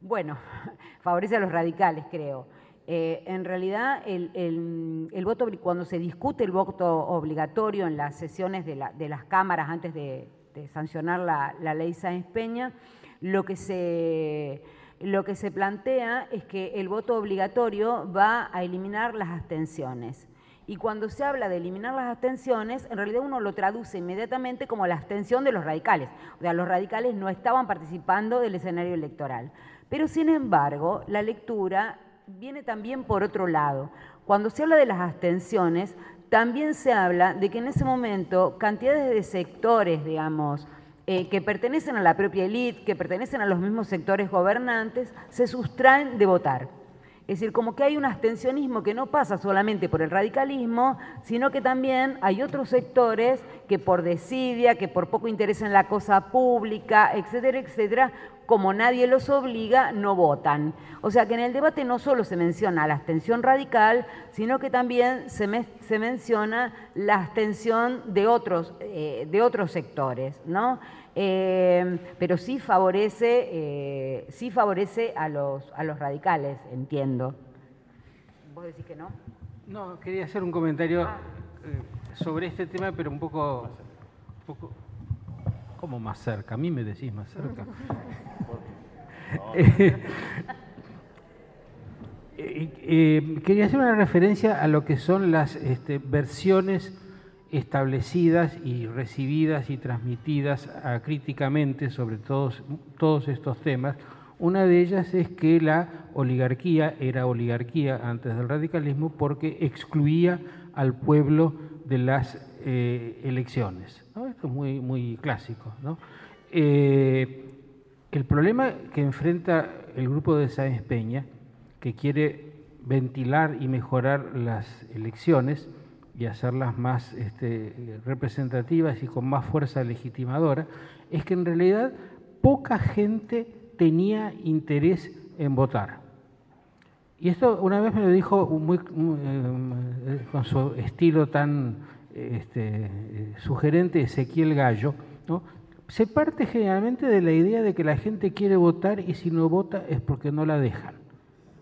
bueno, favorece a los radicales, creo. en realidad, el, voto, cuando se discute el voto obligatorio en las sesiones de las cámaras antes de, sancionar la, ley Sáenz Peña, lo que se lo que se plantea es que el voto obligatorio va a eliminar las abstenciones. Y cuando se habla de eliminar las abstenciones, en realidad uno lo traduce inmediatamente como la abstención de los radicales. O sea, los radicales no estaban participando del escenario electoral. Pero sin embargo, la lectura viene también por otro lado. Cuando se habla de las abstenciones, también se habla de que en ese momento cantidades de sectores, digamos, eh, que pertenecen a la propia élite, que pertenecen a los mismos sectores gobernantes, se sustraen de votar. Es decir, como que hay un abstencionismo que no pasa solamente por el radicalismo, sino que también hay otros sectores que por desidia, que por poco interés en la cosa pública, etcétera, etcétera, como nadie los obliga, no votan. O sea que en el debate no solo se menciona la abstención radical, sino que también se, menciona la abstención de otros, eh, de otros sectores, ¿no? Eh, pero sí favorece, eh, sí favorece a los, a los radicales, entiendo. ¿Vos decís que no? No, quería hacer un comentario ah. eh, sobre este tema, pero un poco, un poco... ¿Cómo más cerca? A mí me decís más cerca. quería hacer una referencia a lo que son las este, versiones establecidas y recibidas y transmitidas críticamente sobre todos, todos estos temas. Una de ellas es que la oligarquía era oligarquía antes del radicalismo porque excluía al pueblo de las eh, elecciones. Esto es muy, muy clásico. Eh, el problema que enfrenta el grupo de Sáenz Peña, que quiere ventilar y mejorar las elecciones, y hacerlas más este, representativas y con más fuerza legitimadora, es que en realidad poca gente tenía interés en votar. Y esto una vez me lo dijo muy, eh, con su estilo tan este, sugerente Ezequiel Gallo, se parte generalmente de la idea de que la gente quiere votar y si no vota es porque no la dejan.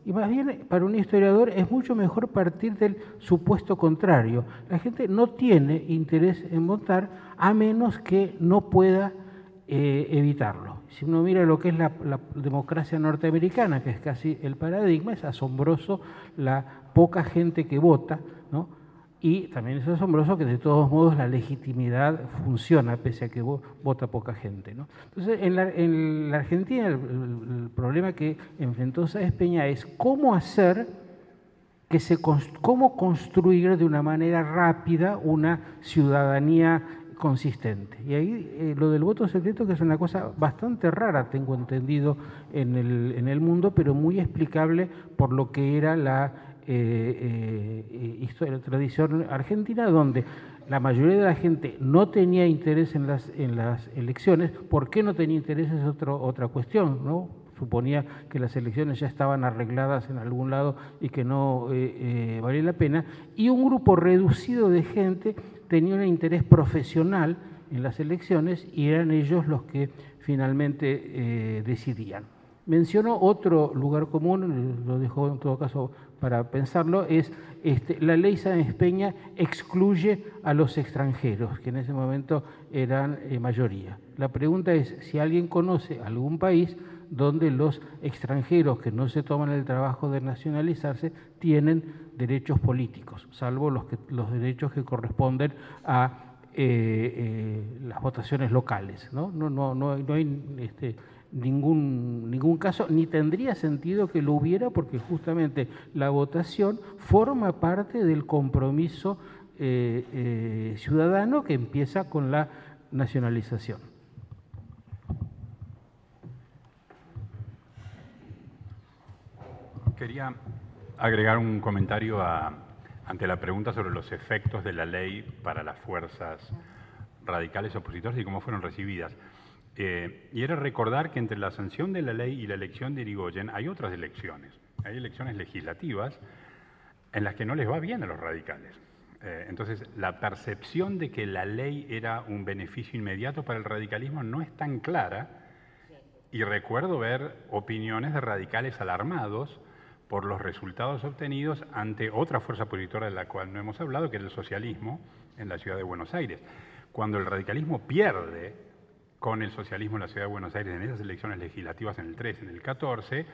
Y más bien, para un historiador es mucho mejor partir del supuesto contrario. La gente no tiene interés en votar a menos que no pueda eh, evitarlo. Si uno mira lo que es la, democracia norteamericana, que es casi el paradigma, es asombroso la poca gente que vota, ¿no? Y también es asombroso que de todos modos la legitimidad funciona pese a que vota poca gente. Entonces, en la, Argentina el, problema que enfrentó Sáez Peña es cómo hacer que se cómo construir de una manera rápida una ciudadanía consistente. Y ahí eh, lo del voto secreto, que es una cosa bastante rara, tengo entendido, en el, en el mundo, pero muy explicable por lo que era la eh, eh, historia, tradición argentina, donde la mayoría de la gente no tenía interés en las, en las elecciones. ¿Por qué no tenía interés? Es otro, otra cuestión, ¿no? Suponía que las elecciones ya estaban arregladas en algún lado y que no eh, valía la pena. Y un grupo reducido de gente tenía un interés profesional en las elecciones y eran ellos los que finalmente decidían. Menciono otro lugar común, lo dejo en todo caso para pensarlo, es este, la ley Sáenz Peña excluye a los extranjeros, que en ese momento eran eh, mayoría. La pregunta es si alguien conoce algún país donde los extranjeros que no se toman el trabajo de nacionalizarse tienen derechos políticos, salvo los, que, los derechos que corresponden a eh, eh, las votaciones locales. No, no, no, no, no hay este, ningún, ningún caso, ni tendría sentido que lo hubiera porque justamente la votación forma parte del compromiso eh, eh, ciudadano que empieza con la nacionalización. Quería agregar un comentario ante la pregunta sobre los efectos de la ley para las fuerzas radicales opositoras y cómo fueron recibidas. Eh, y era recordar que entre la sanción de la ley y la elección de Irigoyen hay otras elecciones. Hay elecciones legislativas en las que no les va bien a los radicales. Eh, entonces, la percepción de que la ley era un beneficio inmediato para el radicalismo no es tan clara. Y recuerdo ver opiniones de radicales alarmados por los resultados obtenidos ante otra fuerza opositora de la cual no hemos hablado, que es el socialismo en la ciudad de Buenos Aires. Cuando el radicalismo pierde con el socialismo en la ciudad de Buenos Aires en esas elecciones legislativas en el 13, en el 14,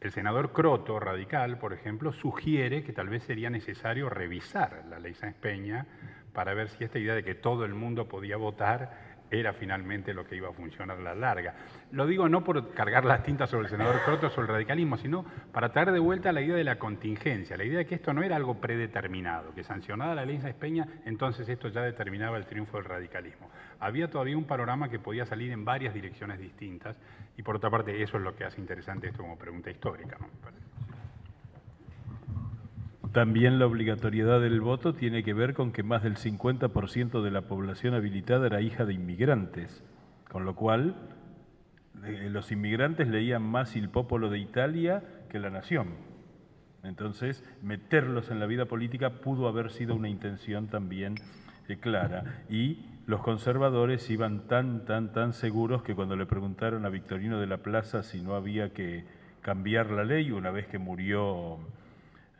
el senador Croto, radical, por ejemplo, sugiere que tal vez sería necesario revisar la ley Sáenz Peña para ver si esta idea de que todo el mundo podía votar era finalmente lo que iba a funcionar a la larga. Lo digo no por cargar las tintas sobre el senador Croto sobre el radicalismo, sino para traer de vuelta la idea de la contingencia, la idea de que esto no era algo predeterminado, que sancionada la ley Sáenz Peña, entonces esto ya determinaba el triunfo del radicalismo. Había todavía un panorama que podía salir en varias direcciones distintas y por otra parte eso es lo que hace interesante esto como pregunta histórica. ¿no? También la obligatoriedad del voto tiene que ver con que más del 50% de la población habilitada era hija de inmigrantes, con lo cual eh, los inmigrantes leían más Il Popolo de Italia que la nación. Entonces, meterlos en la vida política pudo haber sido una intención también eh, clara. Y los conservadores iban tan, tan, tan seguros que cuando le preguntaron a Victorino de la Plaza si no había que cambiar la ley, una vez que murió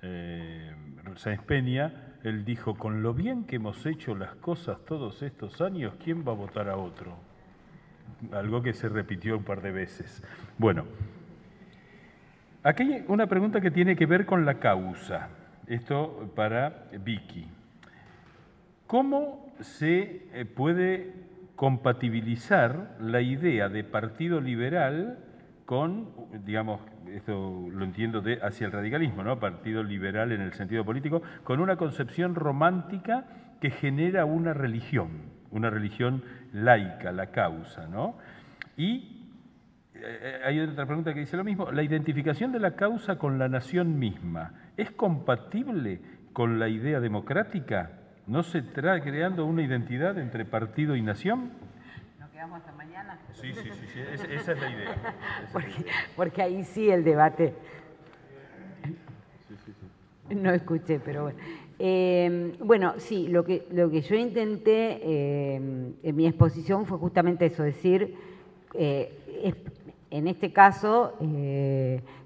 eh, Sáenz Peña, él dijo, con lo bien que hemos hecho las cosas todos estos años, ¿quién va a votar a otro? Algo que se repitió un par de veces. Bueno, aquí hay una pregunta que tiene que ver con la causa. Esto para Vicky. ¿Cómo se eh, puede compatibilizar la idea de partido liberal con, digamos, esto lo entiendo de, hacia el radicalismo, ¿no? Partido liberal en el sentido político, con una concepción romántica que genera una religión, una religión laica, la causa, ¿no? Y eh, hay otra pregunta que dice lo mismo, la identificación de la causa con la nación misma, ¿es compatible con la idea democrática? ¿No se está creando una identidad entre partido y nación? Hasta mañana. Sí, sí, sí, sí. esa es la idea. porque, porque, ahí sí el debate. No escuché, pero bueno. Eh, bueno, sí, lo que, lo que yo intenté eh, en mi exposición fue justamente eso, decir, eh, en este caso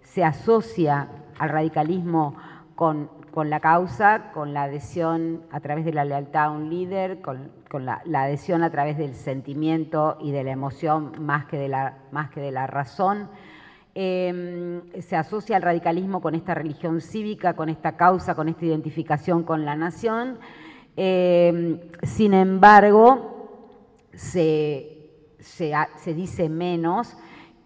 se asocia al radicalismo con con la causa, con la adhesión a través de la lealtad a un líder, con, la, adhesión a través del sentimiento y de la emoción más que de la, razón. Em, se asocia al radicalismo con esta religión cívica, con esta causa, con esta identificación con la nación. Em, sin embargo, se, se dice menos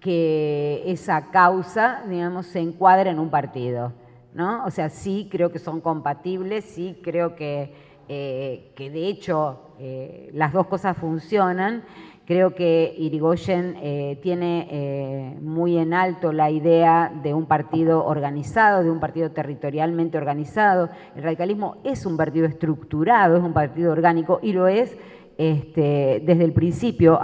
que esa causa, digamos, se encuadra en un partido. ¿No? O sea, sí creo que son compatibles, sí creo que, eh, que de hecho eh, las dos cosas funcionan. Creo que Irigoyen eh, tiene muy en alto la idea de un partido organizado, de un partido territorialmente organizado. El radicalismo es un partido estructurado, es un partido orgánico y lo es este, desde el principio,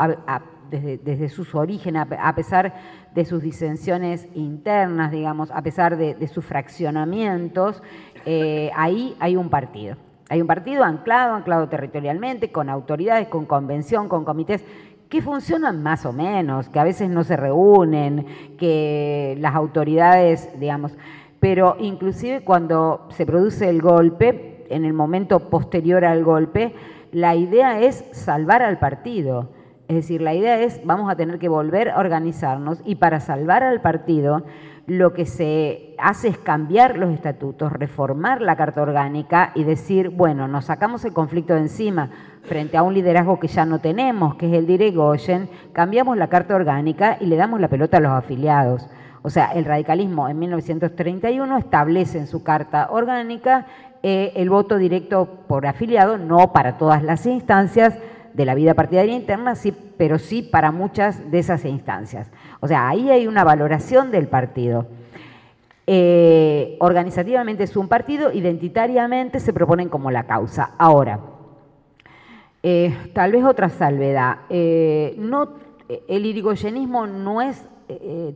desde, sus orígenes, a pesar de sus disensiones internas, digamos, a pesar de, sus fraccionamientos, eh, ahí hay un partido. Hay un partido anclado, anclado territorialmente, con autoridades, con convención, con comités que funcionan más o menos, que a veces no se reúnen, que las autoridades, digamos, pero inclusive cuando se produce el golpe, en el momento posterior al golpe, la idea es salvar al partido. Es decir, la idea es, vamos a tener que volver a organizarnos y para salvar al partido lo que se hace es cambiar los estatutos, reformar la Carta Orgánica y decir, bueno, nos sacamos el conflicto de encima frente a un liderazgo que ya no tenemos, que es el de cambiamos la Carta Orgánica y le damos la pelota a los afiliados. O sea, el radicalismo en 1931 establece en su Carta Orgánica eh, el voto directo por afiliado, no para todas las instancias, de la vida partidaria interna, sí, pero sí para muchas de esas instancias. O sea, ahí hay una valoración del partido. Eh, organizativamente es un partido, identitariamente se proponen como la causa. Ahora, eh, tal vez otra salvedad. Eh, no, el irigoyenismo no es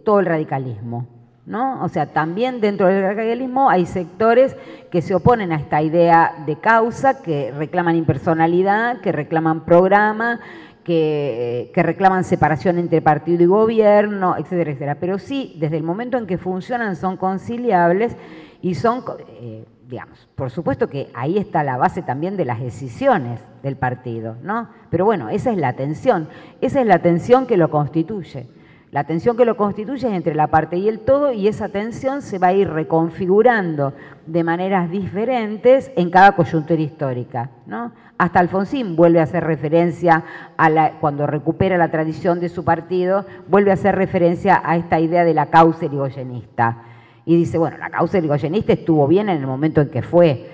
todo el radicalismo. ¿No? O sea, también dentro del radicalismo hay sectores que se oponen a esta idea de causa, que reclaman impersonalidad, que reclaman programa, que, reclaman separación entre partido y gobierno, etcétera, etcétera. Pero sí, desde el momento en que funcionan son conciliables y son, eh, digamos, por supuesto que ahí está la base también de las decisiones del partido, ¿no? Pero bueno, esa es la tensión, esa es la tensión que lo constituye. La tensión que lo constituye es entre la parte y el todo y esa tensión se va a ir reconfigurando de maneras diferentes en cada coyuntura histórica. ¿no? Hasta Alfonsín vuelve a hacer referencia, a la, cuando recupera la tradición de su partido, vuelve a hacer referencia a esta idea de la causa irigoyenista. Y dice, bueno, la causa irigoyenista estuvo bien en el momento en que fue,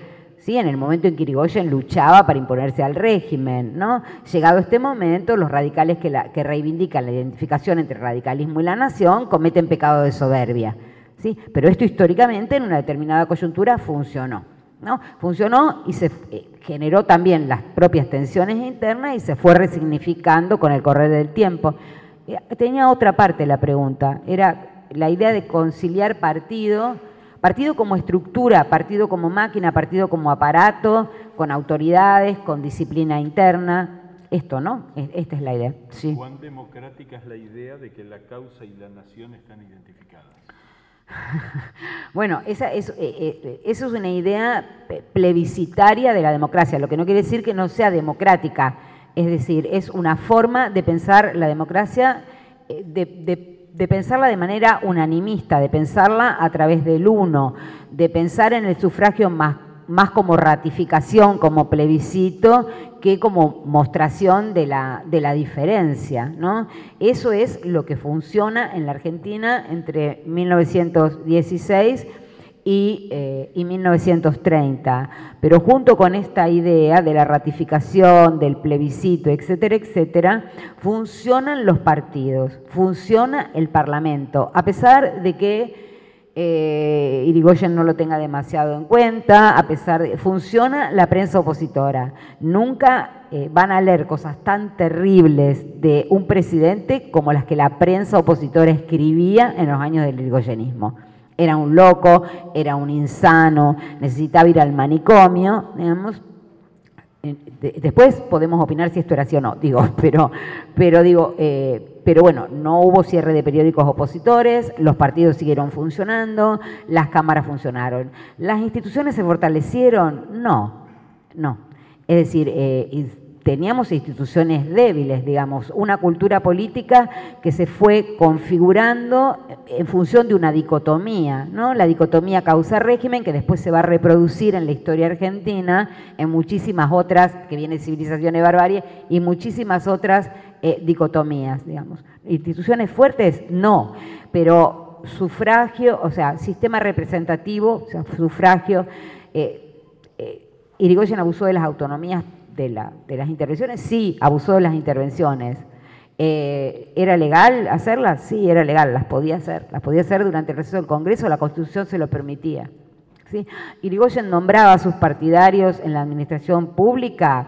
¿sí? en el momento en que Irigoyen luchaba para imponerse al régimen. ¿no? Llegado este momento, los radicales que, reivindican la identificación entre el radicalismo y la nación cometen pecado de soberbia. ¿sí? Pero esto históricamente en una determinada coyuntura funcionó. ¿no? Funcionó y se eh, generó también las propias tensiones internas y se fue resignificando con el correr del tiempo. Eh, tenía otra parte la pregunta, era la idea de conciliar partido, partido como estructura, partido como máquina, partido como aparato, con autoridades, con disciplina interna. Esto, ¿no? Esta es la idea. Sí. ¿Cuán democrática es la idea de que la causa y la nación están identificadas? bueno, esa es, eh, eh, eso es una idea plebiscitaria de la democracia, lo que no quiere decir que no sea democrática. Es decir, es una forma de pensar la democracia, eh, de, de de pensarla de manera unanimista, de pensarla a través del uno, de pensar en el sufragio más, más como ratificación, como plebiscito, que como mostración de la, de la diferencia. ¿no? Eso es lo que funciona en la Argentina entre 1916 y, 1930. Eh, Pero junto con esta idea de la ratificación, del plebiscito, etcétera, etcétera, funcionan los partidos, funciona el Parlamento, a pesar de que eh, Irigoyen no lo tenga demasiado en cuenta, a pesar de... Funciona la prensa opositora. Nunca eh, van a leer cosas tan terribles de un presidente como las que la prensa opositora escribía en los años del irigoyenismo era un loco, era un insano, necesitaba ir al manicomio, digamos. Eh, después podemos opinar si esto era así o no, digo, pero, pero digo, eh, pero bueno, no hubo cierre de periódicos opositores, los partidos siguieron funcionando, las cámaras funcionaron. ¿Las instituciones se fortalecieron? No, no. Es decir, eh, teníamos instituciones débiles, digamos, una cultura política que se fue configurando en función de una dicotomía, ¿no? La dicotomía causa-régimen que después se va a reproducir en la historia argentina, en muchísimas otras, que viene civilización y barbarie, y muchísimas otras eh, dicotomías, digamos. Instituciones fuertes, no, pero sufragio, o sea, sistema representativo, o sea, sufragio, eh, eh, Irigoyen abusó de las autonomías de, las intervenciones, sí, abusó de las intervenciones. Eh, ¿Era legal hacerlas? Sí, era legal, las podía hacer. Las podía hacer durante el receso del Congreso, la Constitución se lo permitía. ¿sí? Irigoyen nombraba a sus partidarios en la administración pública,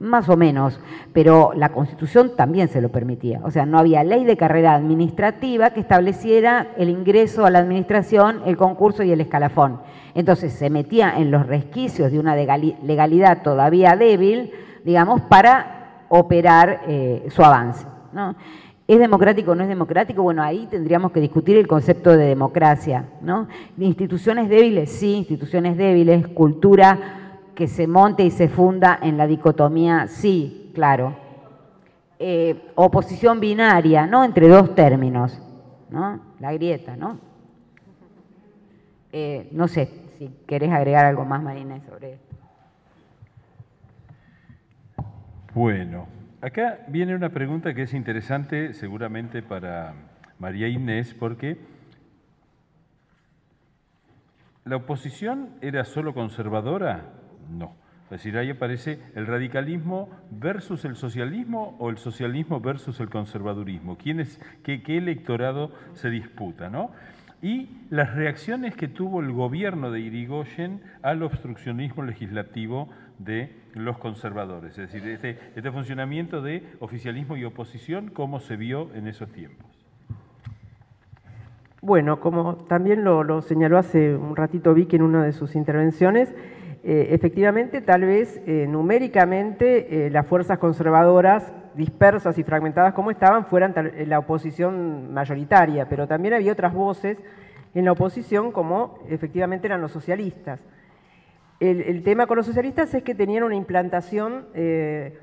más o menos, pero la Constitución también se lo permitía. O sea, no había ley de carrera administrativa que estableciera el ingreso a la administración, el concurso y el escalafón. Entonces se metía en los resquicios de una legalidad todavía débil, digamos, para operar eh, su avance. ¿no? ¿Es democrático o no es democrático? Bueno, ahí tendríamos que discutir el concepto de democracia. ¿no? Instituciones débiles, sí, instituciones débiles, cultura que se monte y se funda en la dicotomía, sí, claro. Eh, oposición binaria, ¿no? Entre dos términos, ¿no? La grieta, ¿no? Eh, no sé, si querés agregar algo más, Marina, sobre esto. Bueno, acá viene una pregunta que es interesante seguramente para María Inés, porque ¿la oposición era solo conservadora? No. Es decir, ahí aparece el radicalismo versus el socialismo o el socialismo versus el conservadurismo. ¿Quién qué, electorado se disputa? ¿no? y las reacciones que tuvo el gobierno de Irigoyen al obstruccionismo legislativo de los conservadores, es decir, este, este, funcionamiento de oficialismo y oposición, ¿cómo se vio en esos tiempos? Bueno, como también lo, señaló hace un ratito Vicky en una de sus intervenciones, eh, efectivamente, tal vez eh, numéricamente eh, las fuerzas conservadoras dispersas y fragmentadas como estaban, fueran la oposición mayoritaria, pero también había otras voces en la oposición como efectivamente eran los socialistas. El, tema con los socialistas es que tenían una implantación eh,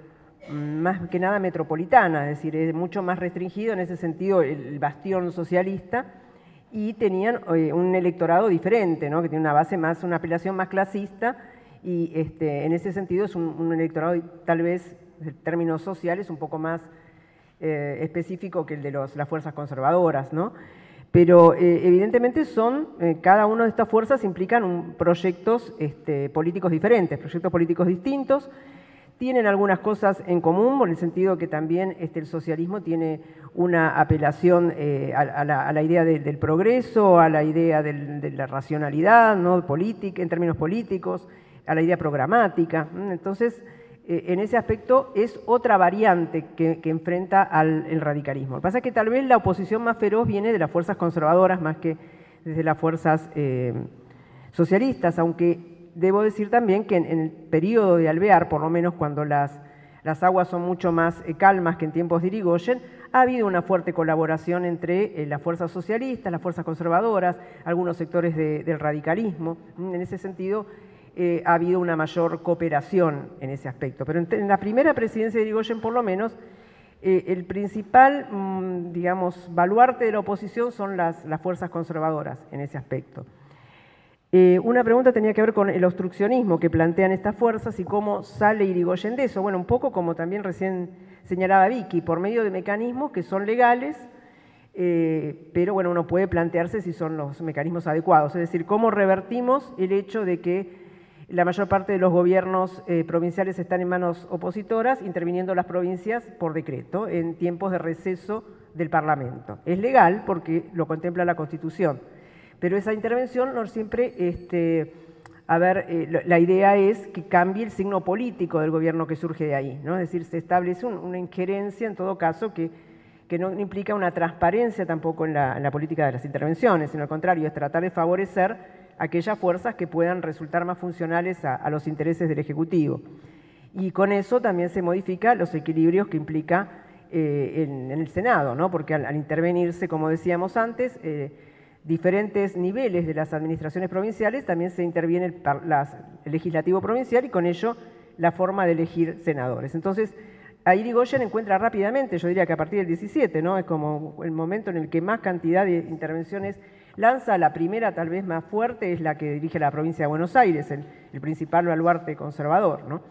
más que nada metropolitana, es decir, es mucho más restringido en ese sentido el bastión socialista y tenían eh, un electorado diferente, ¿no? que tiene una base más, una apelación más clasista y este, en ese sentido es un, electorado tal vez en términos sociales un poco más eh, específico que el de los, las fuerzas conservadoras, ¿no? Pero eh, evidentemente son, cada una de estas fuerzas implican proyectos este, políticos diferentes, proyectos políticos distintos, tienen algunas cosas en común, por el sentido que también este, el socialismo tiene una apelación eh, a, la, idea del progreso, a la idea de la racionalidad ¿no? política, en términos políticos, a la idea programática. Entonces, eh, en ese aspecto es otra variante que, enfrenta al radicalismo. Lo que pasa es que tal vez la oposición más feroz viene de las fuerzas conservadoras más que desde las fuerzas eh, socialistas, aunque debo decir también que en, el periodo de Alvear, por lo menos cuando las, las aguas son mucho más eh, calmas que en tiempos de Irigoyen, ha habido una fuerte colaboración entre eh, las fuerzas socialistas, las fuerzas conservadoras, algunos sectores del radicalismo. En ese sentido, eh, ha habido una mayor cooperación en ese aspecto. Pero en, la primera presidencia de Irigoyen, por lo menos, el principal, mm, digamos, baluarte de la oposición son las, las fuerzas conservadoras en ese aspecto. Eh, una pregunta tenía que ver con el obstruccionismo que plantean estas fuerzas y cómo sale Irigoyen de eso. Bueno, un poco como también recién señalaba Vicky, por medio de mecanismos que son legales, eh, pero bueno, uno puede plantearse si son los mecanismos adecuados. Es decir, cómo revertimos el hecho de que la mayor parte de los gobiernos eh, provinciales están en manos opositoras, interviniendo las provincias por decreto en tiempos de receso del Parlamento. Es legal porque lo contempla la Constitución pero esa intervención no siempre, este, a ver, eh, la idea es que cambie el signo político del gobierno que surge de ahí, ¿no? Es decir, se establece una injerencia en todo caso que, que no implica una transparencia tampoco en la, política de las intervenciones, sino al contrario, es tratar de favorecer aquellas fuerzas que puedan resultar más funcionales a, los intereses del Ejecutivo. Y con eso también se modifican los equilibrios que implica eh, en, el Senado, ¿no? porque al, intervenirse, como decíamos antes, eh, diferentes niveles de las administraciones provinciales, también se interviene el, legislativo provincial y con ello la forma de elegir senadores. Entonces, ahí encuentra rápidamente, yo diría que a partir del 17, ¿no? Es como el momento en el que más cantidad de intervenciones lanza. La primera, tal vez más fuerte, es la que dirige la provincia de Buenos Aires, el, el principal baluarte conservador, ¿no?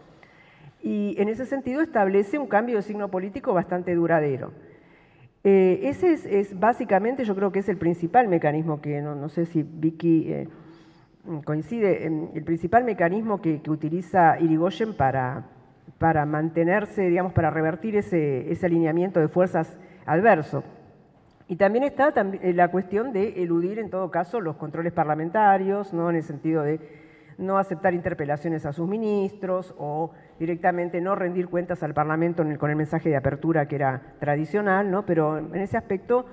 Y en ese sentido establece un cambio de signo político bastante duradero. Eh, ese es, básicamente, yo creo que es el principal mecanismo que, no, sé si Vicky eh, coincide, el principal mecanismo que, utiliza Irigoyen para, para, mantenerse, digamos, para revertir ese, ese alineamiento de fuerzas adverso. Y también está eh, la cuestión de eludir, en todo caso, los controles parlamentarios, ¿no? en el sentido de no aceptar interpelaciones a sus ministros o directamente no rendir cuentas al Parlamento con el mensaje de apertura que era tradicional, ¿no? pero en ese aspecto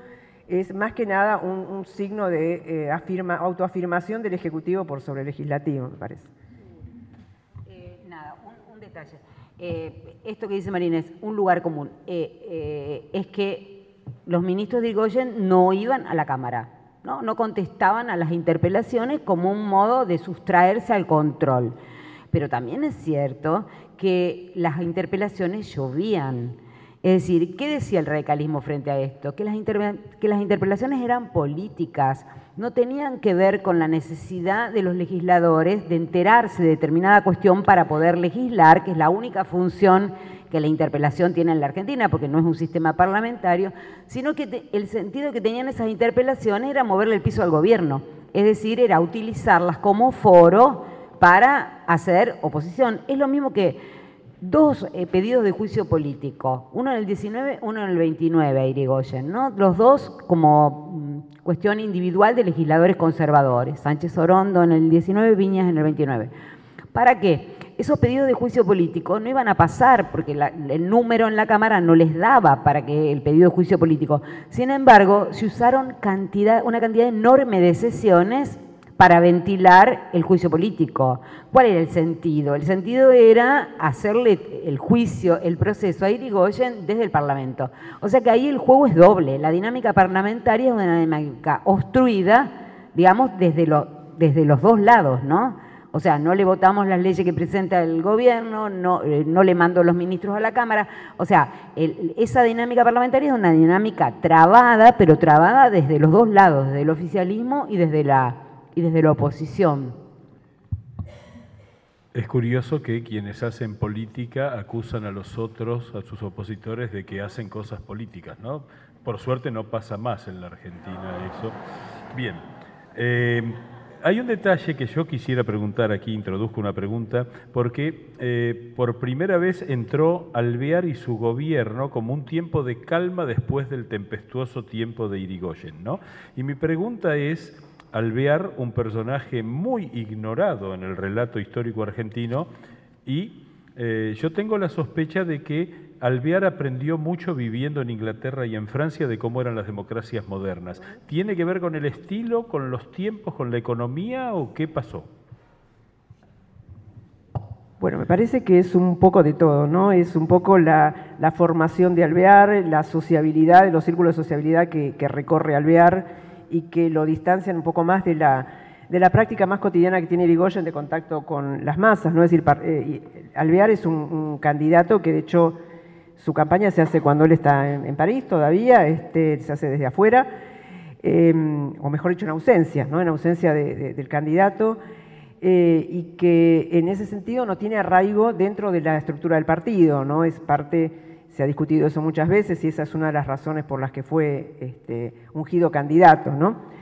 es más que nada un, signo de eh, autoafirmación del Ejecutivo por sobre el Legislativo, me parece. Eh, nada, un, detalle. Eh, esto que dice Marina es un lugar común. es que los ministros de Irigoyen no iban a la Cámara ¿no? contestaban a las interpelaciones como un modo de sustraerse al control. Pero también es cierto que las interpelaciones llovían. Es decir, ¿qué decía el radicalismo frente a esto? Que las, que las, interpelaciones eran políticas, no tenían que ver con la necesidad de los legisladores de enterarse de determinada cuestión para poder legislar, que es la única función que la interpelación tiene en la Argentina, porque no es un sistema parlamentario, sino que el sentido que tenían esas interpelaciones era moverle el piso al gobierno, es decir, era utilizarlas como foro para hacer oposición. Es lo mismo que dos eh, pedidos de juicio político, uno en el 19, uno en el 29 a Irigoyen, ¿no? los dos como mm, cuestión individual de legisladores conservadores, Sánchez Orondo en el 19, Viñas en el 29. ¿Para qué? Esos pedidos de juicio político no iban a pasar porque el número en la Cámara no les daba para que el pedido de juicio político. Sin embargo, se usaron una cantidad enorme de sesiones para ventilar el juicio político. ¿Cuál era el sentido? El sentido era hacerle el juicio, el proceso a Irigoyen desde el Parlamento. O sea que ahí el juego es doble. La dinámica parlamentaria es una dinámica obstruida, digamos, desde los dos lados, ¿no? O sea, no le votamos las leyes que presenta el gobierno, no, eh, no le mando los ministros a la Cámara. O sea, esa dinámica parlamentaria es una dinámica trabada, pero trabada desde los dos lados, desde el oficialismo y desde la, y desde la oposición. Es curioso que quienes hacen política acusan a los otros, a sus opositores, de que hacen cosas políticas, ¿no? Por suerte no pasa más en la Argentina eso. Bien. Eh, hay un detalle que yo quisiera preguntar aquí, introduzco una pregunta, porque eh, por primera vez entró Alvear y su gobierno como un tiempo de calma después del tempestuoso tiempo de Irigoyen, ¿no? Y mi pregunta es, Alvear, un personaje muy ignorado en el relato histórico argentino, y eh, yo tengo la sospecha de que Alvear aprendió mucho viviendo en Inglaterra y en Francia de cómo eran las democracias modernas. ¿Tiene que ver con el estilo, con los tiempos, con la economía o qué pasó? Bueno, me parece que es un poco de todo, ¿no? Es un poco la, formación de Alvear, la sociabilidad, los círculos de sociabilidad que, recorre Alvear y que lo distancian un poco más de la, práctica más cotidiana que tiene Irigoyen de contacto con las masas. ¿no? Es decir, eh, Alvear es un, candidato que de hecho su campaña se hace cuando él está en, París todavía, este, se hace desde afuera, em, o mejor dicho, en ausencia, ¿no? en ausencia del candidato, eh, y que en ese sentido no tiene arraigo dentro de la estructura del partido, ¿no? es parte se ha discutido eso muchas veces y esa es una de las razones por las que fue este, ungido candidato, ¿no?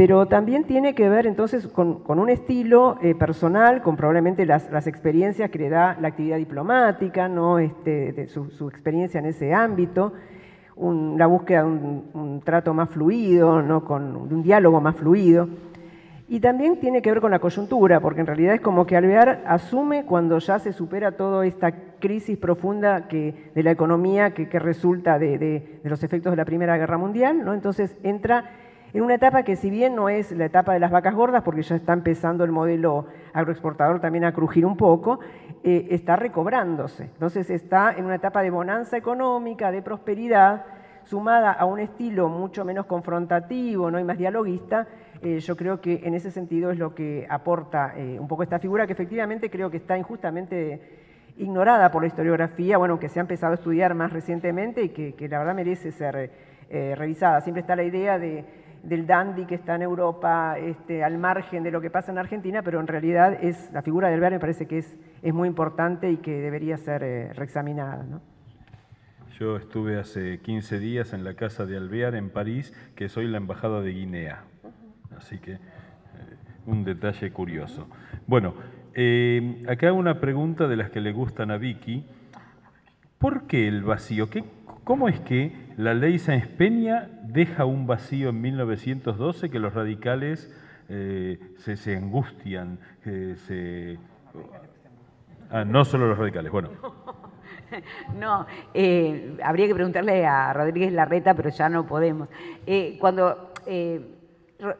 Pero también tiene que ver entonces con, un estilo eh, personal, con probablemente las, experiencias que le da la actividad diplomática, ¿no? Este, su, experiencia en ese ámbito, la búsqueda de un, trato más fluido, ¿no? con, de un diálogo más fluido. Y también tiene que ver con la coyuntura, porque en realidad es como que Alvear asume cuando ya se supera toda esta crisis profunda que, de la economía que, resulta de, los efectos de la Primera Guerra Mundial, ¿no? entonces entra en una etapa que si bien no es la etapa de las vacas gordas, porque ya está empezando el modelo agroexportador también a crujir un poco, eh, está recobrándose. Entonces está en una etapa de bonanza económica, de prosperidad, sumada a un estilo mucho menos confrontativo ¿no? y más dialoguista, eh, yo creo que en ese sentido es lo que aporta eh, un poco esta figura que efectivamente creo que está injustamente ignorada por la historiografía, bueno, que se ha empezado a estudiar más recientemente y que, la verdad merece ser revisada. Siempre está la idea del dandy que está en Europa este, al margen de lo que pasa en Argentina, pero en realidad es la figura del Alvear me parece que es, es muy importante y que debería ser reexaminada. Yo estuve hace 15 días en la casa de Alvear en París, que soy la embajada de Guinea. Así que eh, un detalle curioso. Bueno, eh, acá una pregunta de las que le gustan a Vicky. ¿Por qué el vacío? ¿Qué, ¿Cómo es que la ley Sáenz Peña deja un vacío en 1912 que los radicales eh, se, angustian? se... Ah, no solo los radicales, bueno. No, habría que preguntarle a Rodríguez Larreta, pero ya no podemos. cuando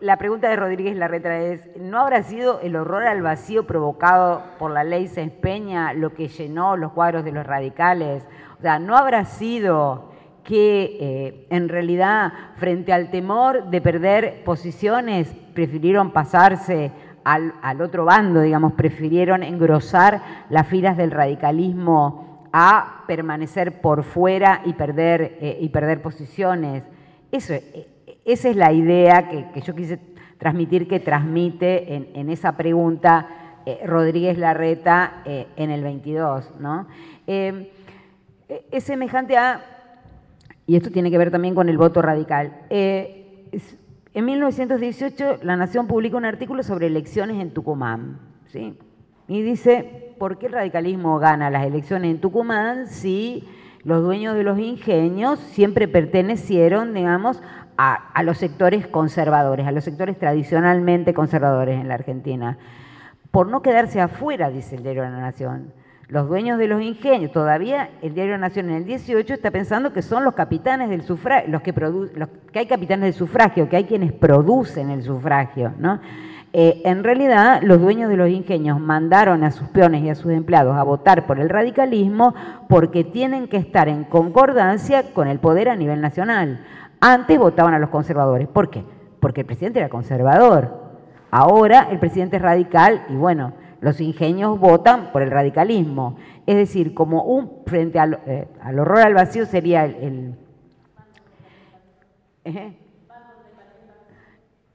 la pregunta de Rodríguez Larreta es, ¿no habrá sido el horror al vacío provocado por la ley Sáenz Peña lo que llenó los cuadros de los radicales? O sea, ¿no habrá sido que eh, en realidad frente al temor de perder posiciones prefirieron pasarse al, otro bando, digamos, prefirieron engrosar las filas del radicalismo a permanecer por fuera y perder, eh, y perder posiciones? Eh, esa es la idea que, yo quise transmitir, que transmite en, esa pregunta Rodríguez Larreta en el 22. ¿no? Es semejante a, y esto tiene que ver también con el voto radical, en 1918 La Nación publica un artículo sobre elecciones en Tucumán. ¿sí? Y dice, ¿por qué el radicalismo gana las elecciones en Tucumán si los dueños de los ingenios siempre pertenecieron, digamos, a, los sectores conservadores, a los sectores tradicionalmente conservadores en la Argentina. Por no quedarse afuera, dice el Diario de la Nación. Los dueños de los ingenios, todavía el Diario Nación en el 18 está pensando que son los capitanes del sufragio, los que, que hay capitanes del sufragio, que hay quienes producen el sufragio, ¿no? Eh, en realidad, los dueños de los ingenios mandaron a sus peones y a sus empleados a votar por el radicalismo porque tienen que estar en concordancia con el poder a nivel nacional. Antes votaban a los conservadores. ¿Por qué? Porque el presidente era conservador. Ahora el presidente es radical y bueno, los ingenios votan por el radicalismo. Es decir, como un frente al, eh, horror al vacío sería el...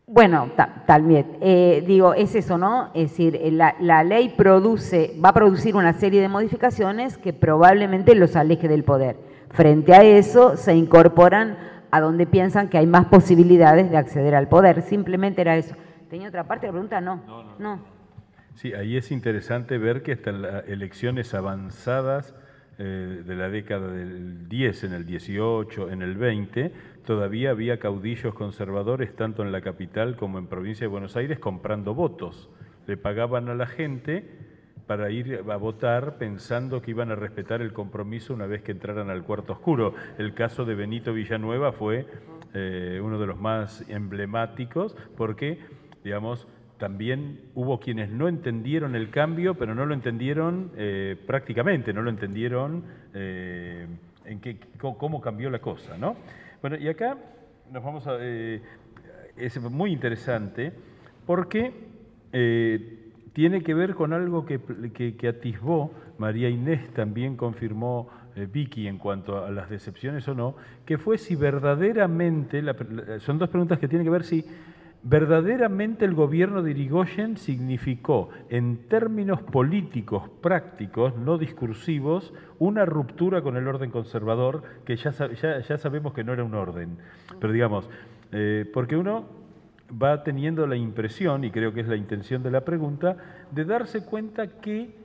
Bueno, también, eh, digo, es eso, ¿no? Es decir, eh, la, ley produce, va a producir una serie de modificaciones que probablemente los aleje del poder. Frente a eso, se incorporan a donde piensan que hay más posibilidades de acceder al poder. Simplemente era eso. ¿Tenía otra parte de la pregunta? No. No, Sí, ahí es interesante ver que hasta las elecciones avanzadas eh, de la década del 10, en el 18, en el 20, todavía había caudillos conservadores tanto en la capital como en provincia de Buenos Aires comprando votos. Le pagaban a la gente para ir a votar pensando que iban a respetar el compromiso una vez que entraran al cuarto oscuro. El caso de Benito Villanueva fue eh, uno de los más emblemáticos porque, digamos, también hubo quienes no entendieron el cambio, pero no lo entendieron eh, prácticamente, no lo entendieron eh, cómo cambió la cosa, ¿no? Bueno, y acá nos vamos a... Eh, es muy interesante porque tiene que ver con algo que, que, atisbó María Inés, también confirmó Vicky en cuanto a las decepciones o no, que fue si verdaderamente, son dos preguntas que tienen que ver si verdaderamente el gobierno de Irigoyen significó, en términos políticos prácticos, no discursivos, una ruptura con el orden conservador, que ya, ya, sabemos que no era un orden. Pero digamos, eh, porque uno va teniendo la impresión, y creo que es la intención de la pregunta, de darse cuenta que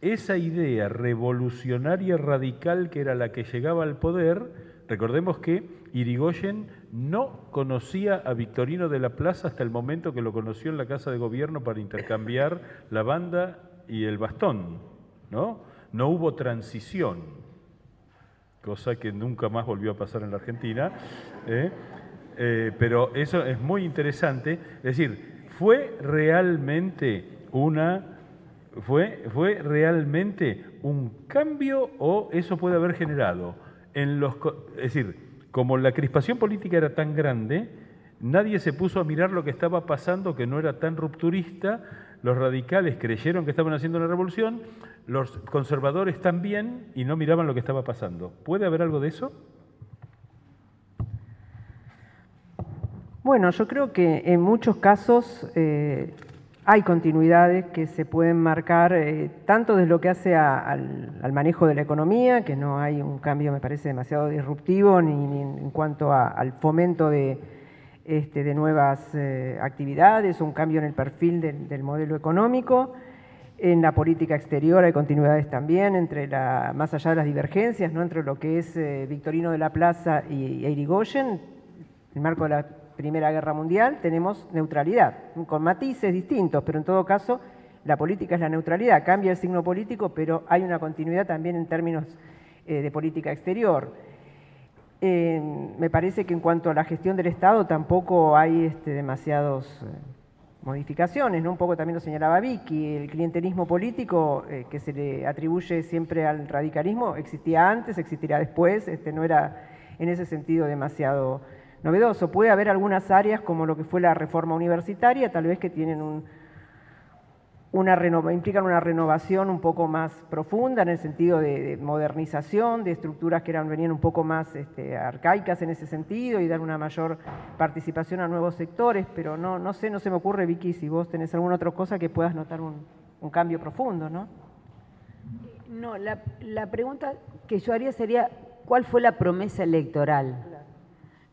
esa idea revolucionaria radical que era la que llegaba al poder, recordemos que Irigoyen no conocía a Victorino de la Plaza hasta el momento que lo conoció en la Casa de Gobierno para intercambiar la banda y el bastón, ¿no? No hubo transición, cosa que nunca más volvió a pasar en la Argentina, ¿eh? Eh, pero eso es muy interesante, es decir, fue realmente una fue, fue realmente un cambio o eso puede haber generado en los es decir, como la crispación política era tan grande, nadie se puso a mirar lo que estaba pasando, que no era tan rupturista, los radicales creyeron que estaban haciendo una revolución, los conservadores también, y no miraban lo que estaba pasando. ¿Puede haber algo de eso? Bueno, yo creo que en muchos casos eh, hay continuidades que se pueden marcar eh, tanto desde lo que hace al, manejo de la economía, que no hay un cambio, me parece, demasiado disruptivo, ni, en cuanto al fomento de, este, de nuevas eh, actividades, un cambio en el perfil del modelo económico. En la política exterior hay continuidades también, entre la, más allá de las divergencias, ¿no? entre lo que es eh, Victorino de la Plaza y, y Irigoyen, en el marco de la Primera Guerra Mundial, tenemos neutralidad, con matices distintos, pero en todo caso la política es la neutralidad, cambia el signo político, pero hay una continuidad también en términos eh, de política exterior. me parece que en cuanto a la gestión del Estado tampoco hay este, demasiadas eh, modificaciones, ¿no? un poco también lo señalaba Vicky, el clientelismo político eh, que se le atribuye siempre al radicalismo existía antes, existirá después, este, no era en ese sentido demasiado novedoso. Puede haber algunas áreas como lo que fue la reforma universitaria, tal vez que tienen un, una implican una renovación un poco más profunda en el sentido de, modernización, de estructuras que eran, venían un poco más este, arcaicas en ese sentido y dar una mayor participación a nuevos sectores, pero no, no sé, no se me ocurre, Vicky, si vos tenés alguna otra cosa que puedas notar un, cambio profundo, ¿no? No, la, la pregunta que yo haría sería, ¿cuál fue la promesa electoral?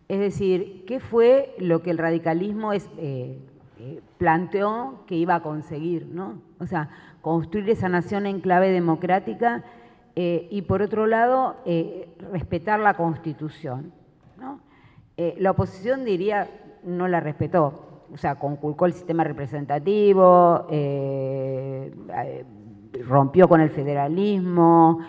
Es decir, ¿qué fue lo que el radicalismo eh, eh, planteó que iba a conseguir? ¿no? O sea, construir esa nación en clave democrática eh, y por otro lado, respetar la constitución. la oposición diría, no la respetó, o sea, conculcó el sistema representativo, rompió con el federalismo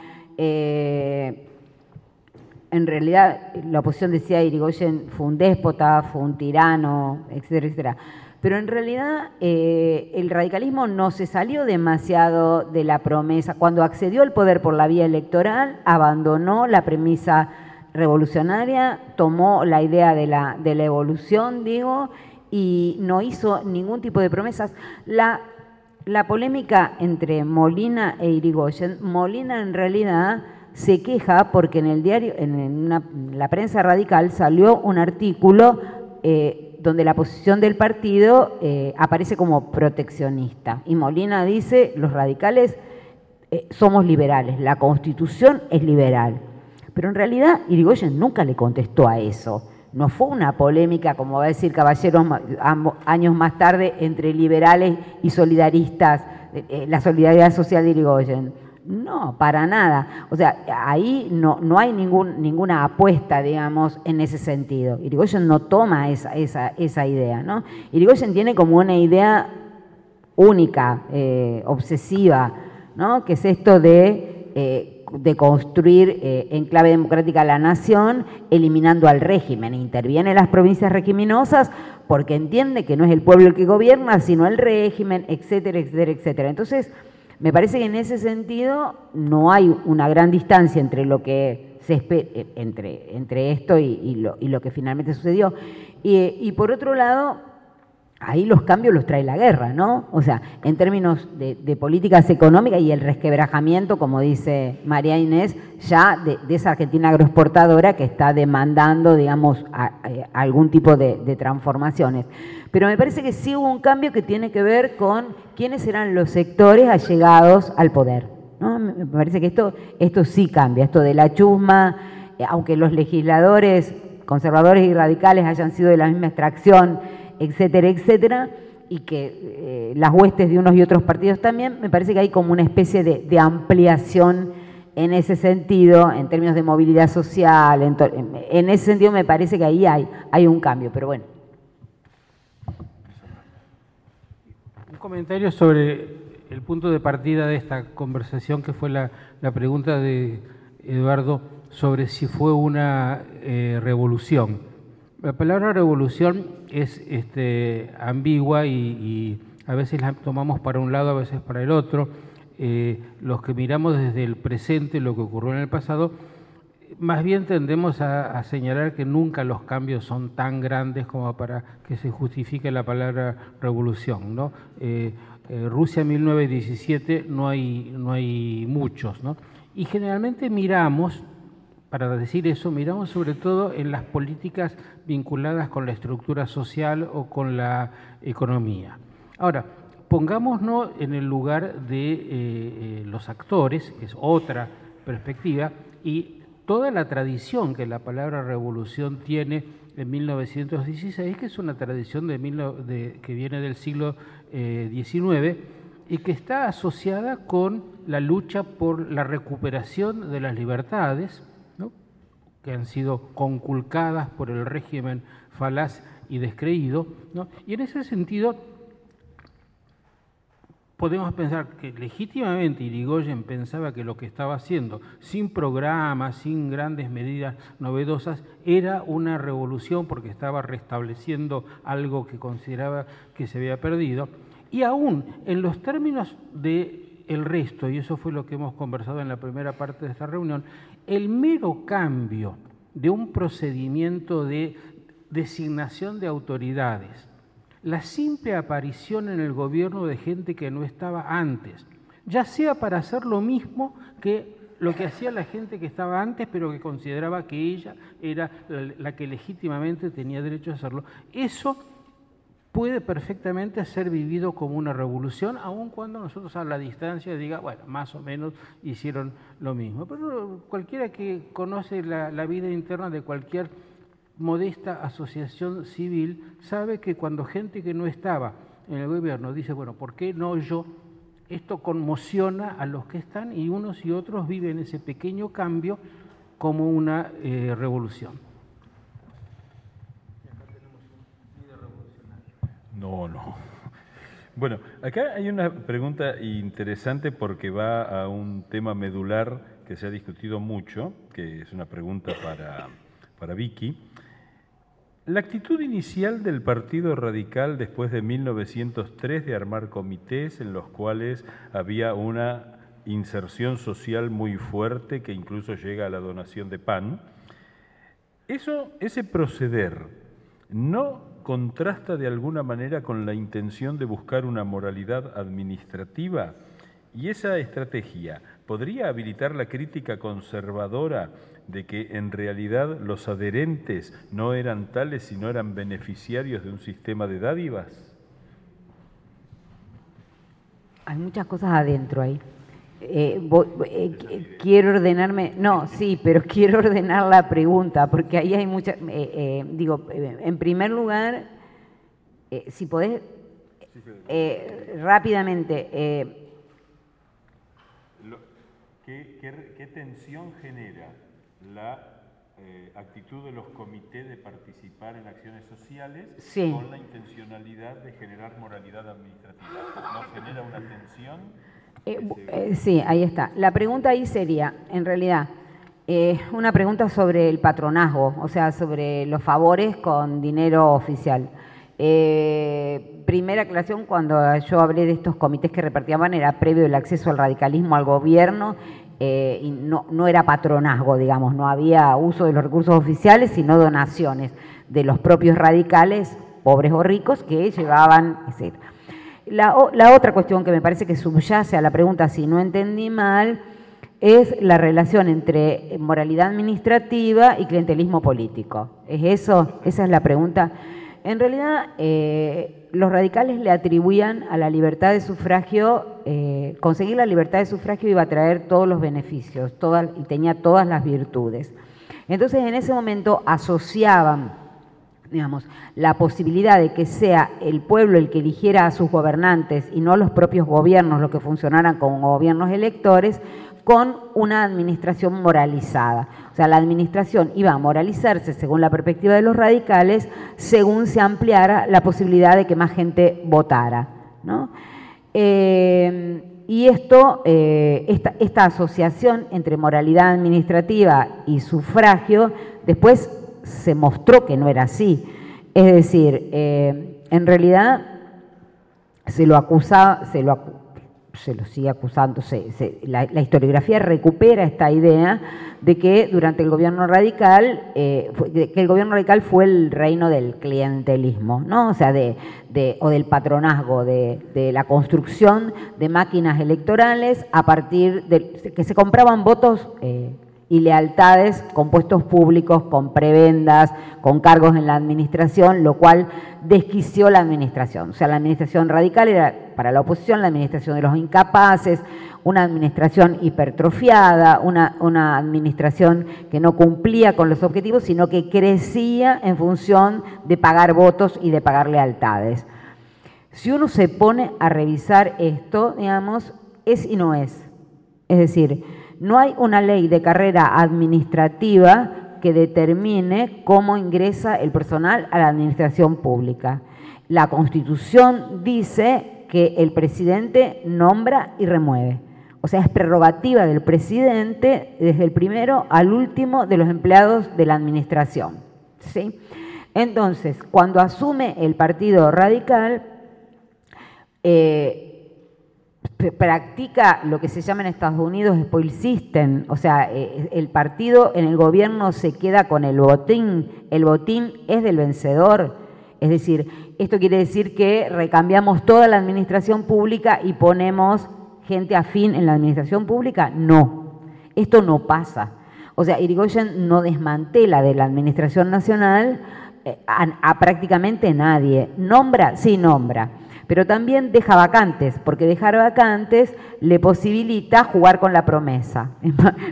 en realidad la oposición decía Irigoyen fue un déspota, fue un tirano, etcétera, etcétera. Pero en realidad eh, el radicalismo no se salió demasiado de la promesa. Cuando accedió al poder por la vía electoral, abandonó la premisa revolucionaria, tomó la idea de la, de la evolución, digo, y no hizo ningún tipo de promesas. La, la polémica entre Molina e Irigoyen, Molina en realidad se queja porque en el diario, en la prensa radical salió un artículo eh, donde la posición del partido eh, aparece como proteccionista. Y Molina dice, los radicales eh, somos liberales, la constitución es liberal. Pero en realidad Irigoyen nunca le contestó a eso. No fue una polémica, como va a decir Caballero años más tarde, entre liberales y solidaristas, la solidaridad social de Irigoyen no, para nada. O sea, ahí no, no hay ningún, ninguna apuesta, digamos, en ese sentido. Irigoyen no toma esa, esa, esa idea, ¿no? Irigoyen tiene como una idea única, eh, obsesiva, ¿no? Que es esto de, eh, de construir eh, en clave democrática la nación, eliminando al régimen. Interviene en las provincias regiminosas porque entiende que no es el pueblo el que gobierna, sino el régimen, etcétera, etcétera, etcétera. Entonces, me parece que en ese sentido no hay una gran distancia entre lo que se eh, entre, entre esto y, lo, que finalmente sucedió. Y, por otro lado, ahí los cambios los trae la guerra, ¿no? O sea, en términos de, políticas económicas y el resquebrajamiento, como dice María Inés, ya de, esa Argentina agroexportadora que está demandando, digamos, algún tipo de transformaciones. Pero me parece que sí hubo un cambio que tiene que ver con quiénes eran los sectores allegados al poder. Me parece que esto, esto sí cambia, esto de la chusma, eh, aunque los legisladores conservadores y radicales hayan sido de la misma extracción, etcétera, etcétera, y que eh, las huestes de unos y otros partidos también, me parece que hay como una especie de, ampliación en ese sentido, en términos de movilidad social, en, en, ese sentido me parece que ahí hay, hay un cambio, pero bueno. Comentario sobre el punto de partida de esta conversación, que fue la, pregunta de Eduardo sobre si fue una eh, revolución. La palabra revolución es este, ambigua y, a veces la tomamos para un lado, a veces para el otro. Eh, los que miramos desde el presente lo que ocurrió en el pasado, más bien tendemos a, señalar que nunca los cambios son tan grandes como para que se justifique la palabra revolución. ¿no? Eh, eh, Rusia 1917 no hay, no hay muchos. ¿no? Y generalmente miramos, para decir eso, miramos sobre todo en las políticas vinculadas con la estructura social o con la economía. Ahora, pongámonos en el lugar de eh, los actores, que es otra perspectiva, y toda la tradición que la palabra revolución tiene en 1916, que es una tradición de, que viene del siglo XIX eh, y que está asociada con la lucha por la recuperación de las libertades, que han sido conculcadas por el régimen falaz y descreído. Y en ese sentido, podemos pensar que legítimamente Irigoyen pensaba que lo que estaba haciendo, sin programas, sin grandes medidas novedosas, era una revolución porque estaba restableciendo algo que consideraba que se había perdido. Y aún en los términos el resto, y eso fue lo que hemos conversado en la primera parte de esta reunión, el mero cambio de un procedimiento de designación de autoridades, la simple aparición en el gobierno de gente que no estaba antes, ya sea para hacer lo mismo que lo que hacía la gente que estaba antes, pero que consideraba que ella era la que legítimamente tenía derecho a hacerlo. Eso puede perfectamente ser vivido como una revolución, aun cuando nosotros a la distancia diga, bueno, más o menos hicieron lo mismo. Pero cualquiera que conoce la, la vida interna de cualquier modesta asociación civil sabe que cuando gente que no estaba en el gobierno dice, bueno, ¿por qué no yo? Esto conmociona a los que están y unos y otros viven ese pequeño cambio como una eh, revolución. No, no. Bueno, acá hay una pregunta interesante porque va a un tema medular que se ha discutido mucho, que es una pregunta para, para Vicky. La actitud inicial del Partido Radical después de 1903 de armar comités en los cuales había una inserción social muy fuerte que incluso llega a la donación de pan, eso, ese proceder no contrasta de alguna manera con la intención de buscar una moralidad administrativa? ¿Y esa estrategia podría habilitar la crítica conservadora de que en realidad los adherentes no eran tales, sino eran beneficiarios de un sistema de dádivas? Hay muchas cosas adentro ahí. Eh, eh, quiero ordenarme, no, sí, pero quiero ordenar la pregunta, porque ahí hay muchas, eh, digo, en primer lugar, si podés, rápidamente, ¿Qué, tensión genera la actitud de los comités de participar en acciones sociales con la intencionalidad de generar moralidad administrativa? ¿No genera una tensión? Eh, eh, sí, ahí está. La pregunta ahí sería, en realidad, eh, una pregunta sobre el patronazgo, o sea, sobre los favores con dinero oficial. Primera aclaración, cuando yo hablé de estos comités que repartían, era previo el acceso al radicalismo al gobierno y no, era patronazgo, digamos, no había uso de los recursos oficiales, sino donaciones de los propios radicales, pobres o ricos, que llevaban, etc. La, otra cuestión que me parece que subyace a la pregunta, si no entendí mal, es la relación entre moralidad administrativa y clientelismo político. ¿Es eso? Esa es la pregunta. En realidad, eh, los radicales le atribuían a la libertad de sufragio, eh, conseguir la libertad de sufragio iba a traer todos los beneficios y tenía todas las virtudes. Entonces, en ese momento asociaban digamos, la posibilidad de que sea el pueblo el que eligiera a sus gobernantes y no los propios gobiernos los que funcionaran como gobiernos electores, con una administración moralizada. O sea, la administración iba a moralizarse según la perspectiva de los radicales, según se ampliara la posibilidad de que más gente votara. Eh, y esto, eh, esta, asociación entre moralidad administrativa y sufragio, después se mostró que no era así. Es decir, eh, en realidad se lo acusa, se lo, se lo sigue acusando, la, historiografía recupera esta idea de que durante el gobierno radical, eh, que el gobierno radical fue el reino del clientelismo, ¿no? O sea, de, o del patronazgo, de, la construcción de máquinas electorales a partir de que se compraban votos eh, y lealtades con puestos públicos, con prebendas, con cargos en la administración, lo cual desquició la administración. O sea, la administración radical era para la oposición la administración de los incapaces, una administración hipertrofiada, una, una administración que no cumplía con los objetivos, sino que crecía en función de pagar votos y de pagar lealtades. Si uno se pone a revisar esto, digamos, es y no es. Es decir, no hay una ley de carrera administrativa que determine cómo ingresa el personal a la administración pública. La Constitución dice que el presidente nombra y remueve. O sea, es prerrogativa del presidente desde el primero al último de los empleados de la administración. ¿sí? Entonces, cuando asume el Partido Radical, eh, practica lo que se llama en Estados Unidos spoil system, o sea, eh, el partido en el gobierno se queda con el botín, el botín es del vencedor, es decir, esto quiere decir que recambiamos toda la administración pública y ponemos gente afín en la administración pública, no, esto no pasa. O sea, Irigoyen no desmantela de la administración nacional eh, a prácticamente nadie, nombra, sí nombra pero también deja vacantes, porque dejar vacantes le posibilita jugar con la promesa.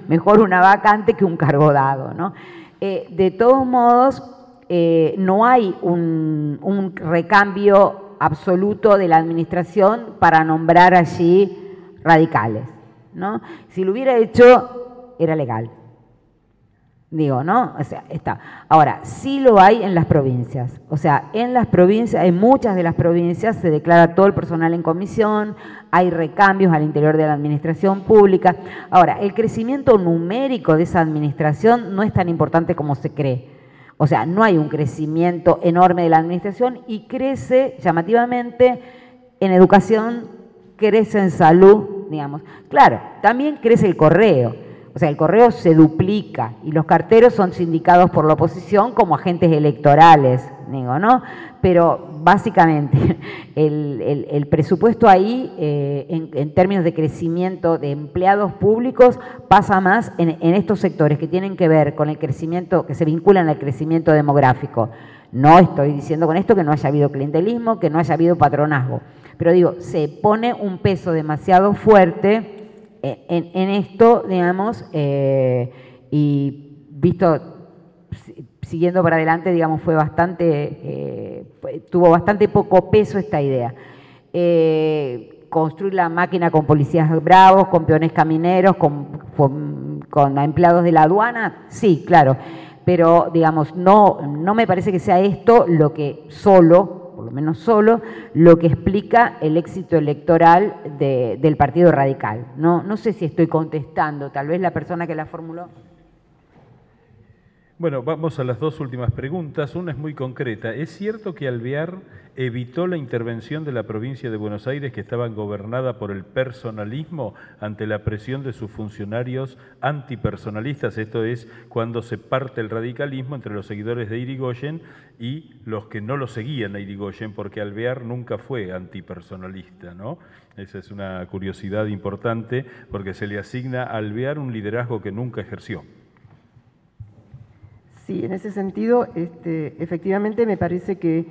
Mejor una vacante que un cargo dado. ¿no? Eh, de todos modos, eh, no hay un, recambio absoluto de la administración para nombrar allí radicales. ¿no? Si lo hubiera hecho, era legal. Digo, ¿no? O sea, está. Ahora, sí lo hay en las provincias. O sea, en las provincias, en muchas de las provincias se declara todo el personal en comisión, hay recambios al interior de la administración pública. Ahora, el crecimiento numérico de esa administración no es tan importante como se cree. O sea, no hay un crecimiento enorme de la administración y crece llamativamente en educación, crece en salud, digamos. Claro, también crece el correo. O sea, el correo se duplica y los carteros son sindicados por la oposición como agentes electorales, digo, ¿no? Pero básicamente el, presupuesto ahí, eh, en, términos de crecimiento de empleados públicos, pasa más en, en estos sectores que tienen que ver con el crecimiento, que se vinculan al crecimiento demográfico. No estoy diciendo con esto que no haya habido clientelismo, que no haya habido patronazgo, pero digo, se pone un peso demasiado fuerte en, esto, digamos, eh, y visto, siguiendo para adelante, digamos, fue bastante, eh, tuvo bastante poco peso esta idea. Eh, construir la máquina con policías bravos, con peones camineros, con, con, empleados de la aduana, sí, claro, pero digamos, no, no me parece que sea esto lo que solo menos solo, lo que explica el éxito electoral del Partido Radical. No, no sé si estoy contestando, tal vez la persona que la formuló. Bueno, vamos a las dos últimas preguntas. Una es muy concreta. ¿Es cierto que Alvear evitó la intervención de la provincia de Buenos Aires, que estaba gobernada por el personalismo, ante la presión de sus funcionarios antipersonalistas? Esto es cuando se parte el radicalismo entre los seguidores de Irigoyen y los que no lo seguían a Irigoyen, porque Alvear nunca fue antipersonalista, ¿no? Esa es una curiosidad importante, porque se le asigna a Alvear un liderazgo que nunca ejerció. Sí, en ese sentido, este, efectivamente me parece que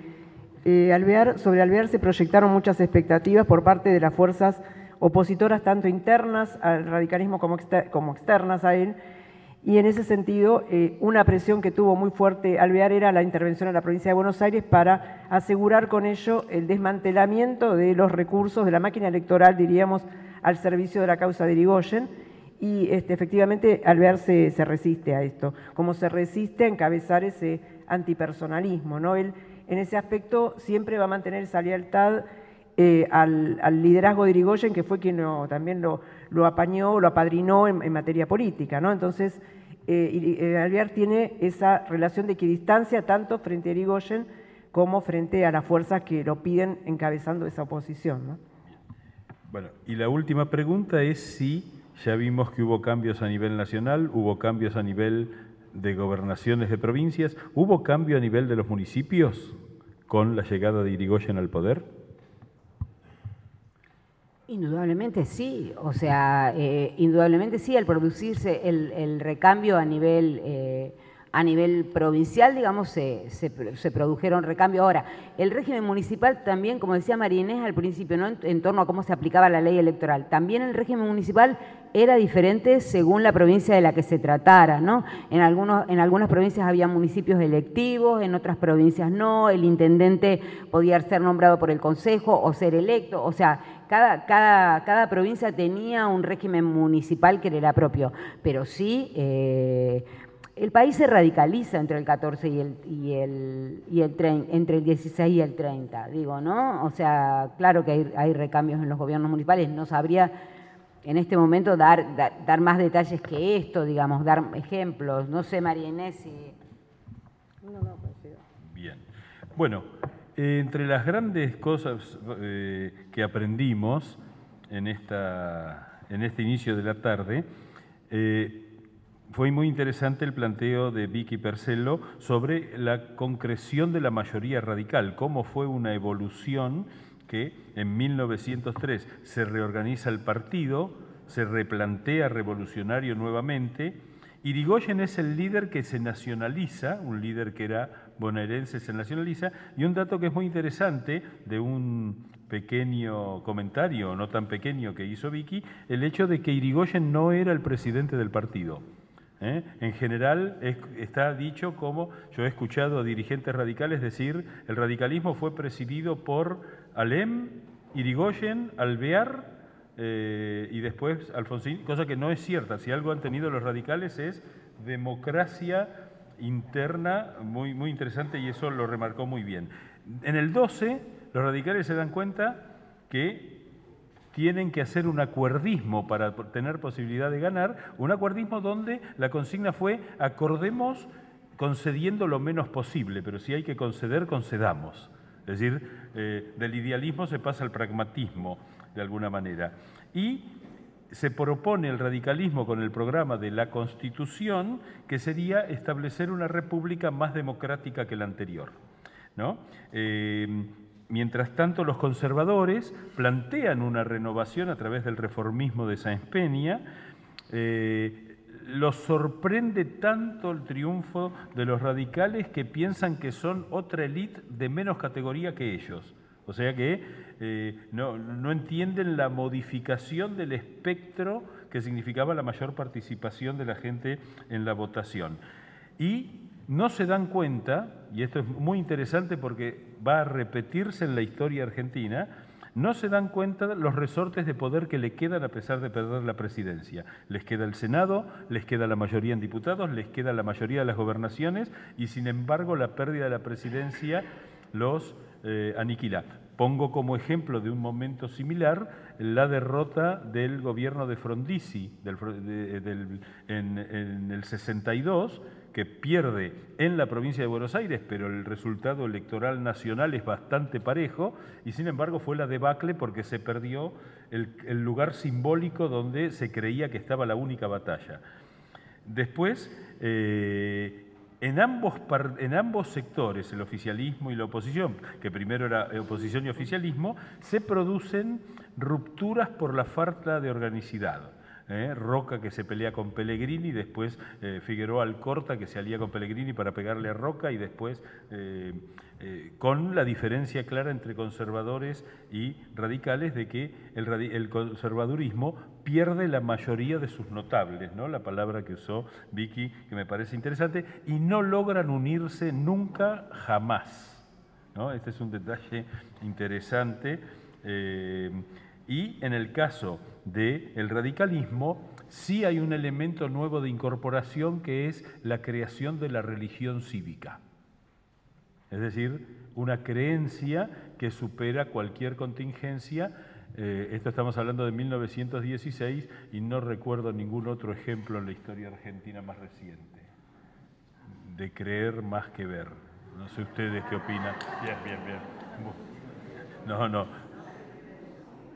eh, Alvear, sobre Alvear se proyectaron muchas expectativas por parte de las fuerzas opositoras, tanto internas al radicalismo como, externas a él, y en ese sentido, eh, una presión que tuvo muy fuerte Alvear era la intervención en la provincia de Buenos Aires para asegurar con ello el desmantelamiento de los recursos de la máquina electoral, diríamos, al servicio de la causa de Irigoyen y este, efectivamente Alvear se, resiste a esto, como se resiste a encabezar ese antipersonalismo. ¿no? Él en ese aspecto siempre va a mantener esa lealtad eh, al, liderazgo de Irigoyen, que fue quien también lo, lo, apañó, lo apadrinó en, materia política. ¿no? Entonces, eh, eh, Alvear tiene esa relación de equidistancia tanto frente a Irigoyen como frente a las fuerzas que lo piden encabezando esa oposición. ¿no? Bueno, y la última pregunta es si ya vimos que hubo cambios a nivel nacional, hubo cambios a nivel de gobernaciones de provincias, ¿hubo cambio a nivel de los municipios con la llegada de Irigoyen al poder? Indudablemente sí, o sea, eh, indudablemente sí, al producirse el, recambio a nivel eh, a nivel provincial, digamos, se, se, produjeron recambios. Ahora, el régimen municipal también, como decía María Inés al principio, ¿no? en, torno a cómo se aplicaba la ley electoral, también el régimen municipal era diferente según la provincia de la que se tratara. ¿no? En, algunos, en algunas provincias había municipios electivos, en otras provincias no, el intendente podía ser nombrado por el consejo o ser electo, o sea, cada, cada, cada provincia tenía un régimen municipal que era propio, pero sí... Eh, el país se radicaliza entre el 14 y el, y el, y el entre el 16 y el 30, digo, ¿no? O sea, claro que hay, recambios en los gobiernos municipales, no sabría en este momento dar, dar, más detalles que esto, digamos, dar ejemplos. No sé, María Inés, si... No, no, Bien. Bueno, entre las grandes cosas eh, que aprendimos en, esta, en este inicio de la tarde, eh, fue muy interesante el planteo de Vicky Percello sobre la concreción de la mayoría radical, cómo fue una evolución que en 1903 se reorganiza el partido, se replantea revolucionario nuevamente. Irigoyen es el líder que se nacionaliza, un líder que era bonaerense se nacionaliza, y un dato que es muy interesante de un pequeño comentario, no tan pequeño que hizo Vicky, el hecho de que Irigoyen no era el presidente del partido ¿eh? En general está dicho como, yo he escuchado a dirigentes radicales decir, el radicalismo fue presidido por Alem, Irigoyen, Alvear eh, y después Alfonsín, cosa que no es cierta. Si algo han tenido los radicales es democracia interna muy, muy interesante y eso lo remarcó muy bien. En el 12, los radicales se dan cuenta que tienen que hacer un acuerdismo para tener posibilidad de ganar, un acuerdismo donde la consigna fue acordemos concediendo lo menos posible, pero si hay que conceder, concedamos. Es decir, eh, del idealismo se pasa al pragmatismo, de alguna manera. Y se propone el radicalismo con el programa de la Constitución, que sería establecer una república más democrática que la anterior. ¿no? Eh, mientras tanto, los conservadores plantean una renovación a través del reformismo de Sáenz Peña. Eh, los sorprende tanto el triunfo de los radicales que piensan que son otra élite de menos categoría que ellos. O sea que eh, no, no, entienden la modificación del espectro que significaba la mayor participación de la gente en la votación. Y no se dan cuenta, y esto es muy interesante porque va a repetirse en la historia argentina, no se dan cuenta los resortes de poder que le quedan a pesar de perder la presidencia. Les queda el Senado, les queda la mayoría en diputados, les queda la mayoría de las gobernaciones y sin embargo la pérdida de la presidencia los eh, aniquila. Pongo como ejemplo de un momento similar la derrota del gobierno de Frondizi en, en el 62, que pierde en la provincia de Buenos Aires, pero el resultado electoral nacional es bastante parejo, y sin embargo fue la debacle porque se perdió el, lugar simbólico donde se creía que estaba la única batalla. Después, eh, en ambos, en ambos sectores, el oficialismo y la oposición, que primero era oposición y oficialismo, se producen rupturas por la falta de organicidad. ¿Eh? Roca que se pelea con Pellegrini, después eh, Figueroa Alcorta que se alía con Pellegrini para pegarle a Roca y después eh, con la diferencia clara entre conservadores y radicales de que el, conservadurismo pierde la mayoría de sus notables, ¿no? la palabra que usó Vicky que me parece interesante, y no logran unirse nunca jamás. Este es un detalle interesante. Y en el caso del radicalismo, sí hay un elemento nuevo de incorporación que es la creación de la religión cívica. Es decir, una creencia que supera cualquier contingencia. Eh, esto estamos hablando de 1916 y no recuerdo ningún otro ejemplo en la historia argentina más reciente de creer más que ver. No sé ustedes qué opinan. Bien, bien, bien. No, no,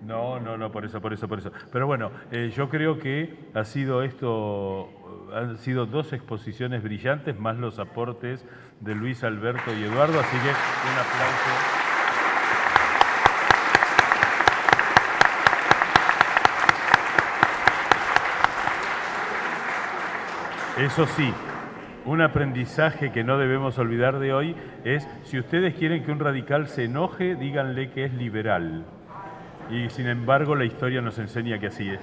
no, no, no, por eso, por eso, por eso. Pero bueno, eh, yo creo que ha sido esto, han sido dos exposiciones brillantes, más los aportes de Luis Alberto y Eduardo, así que un aplauso. Eso sí, un aprendizaje que no debemos olvidar de hoy es, si ustedes quieren que un radical se enoje, díganle que es liberal. Y sin embargo la historia nos enseña que así es.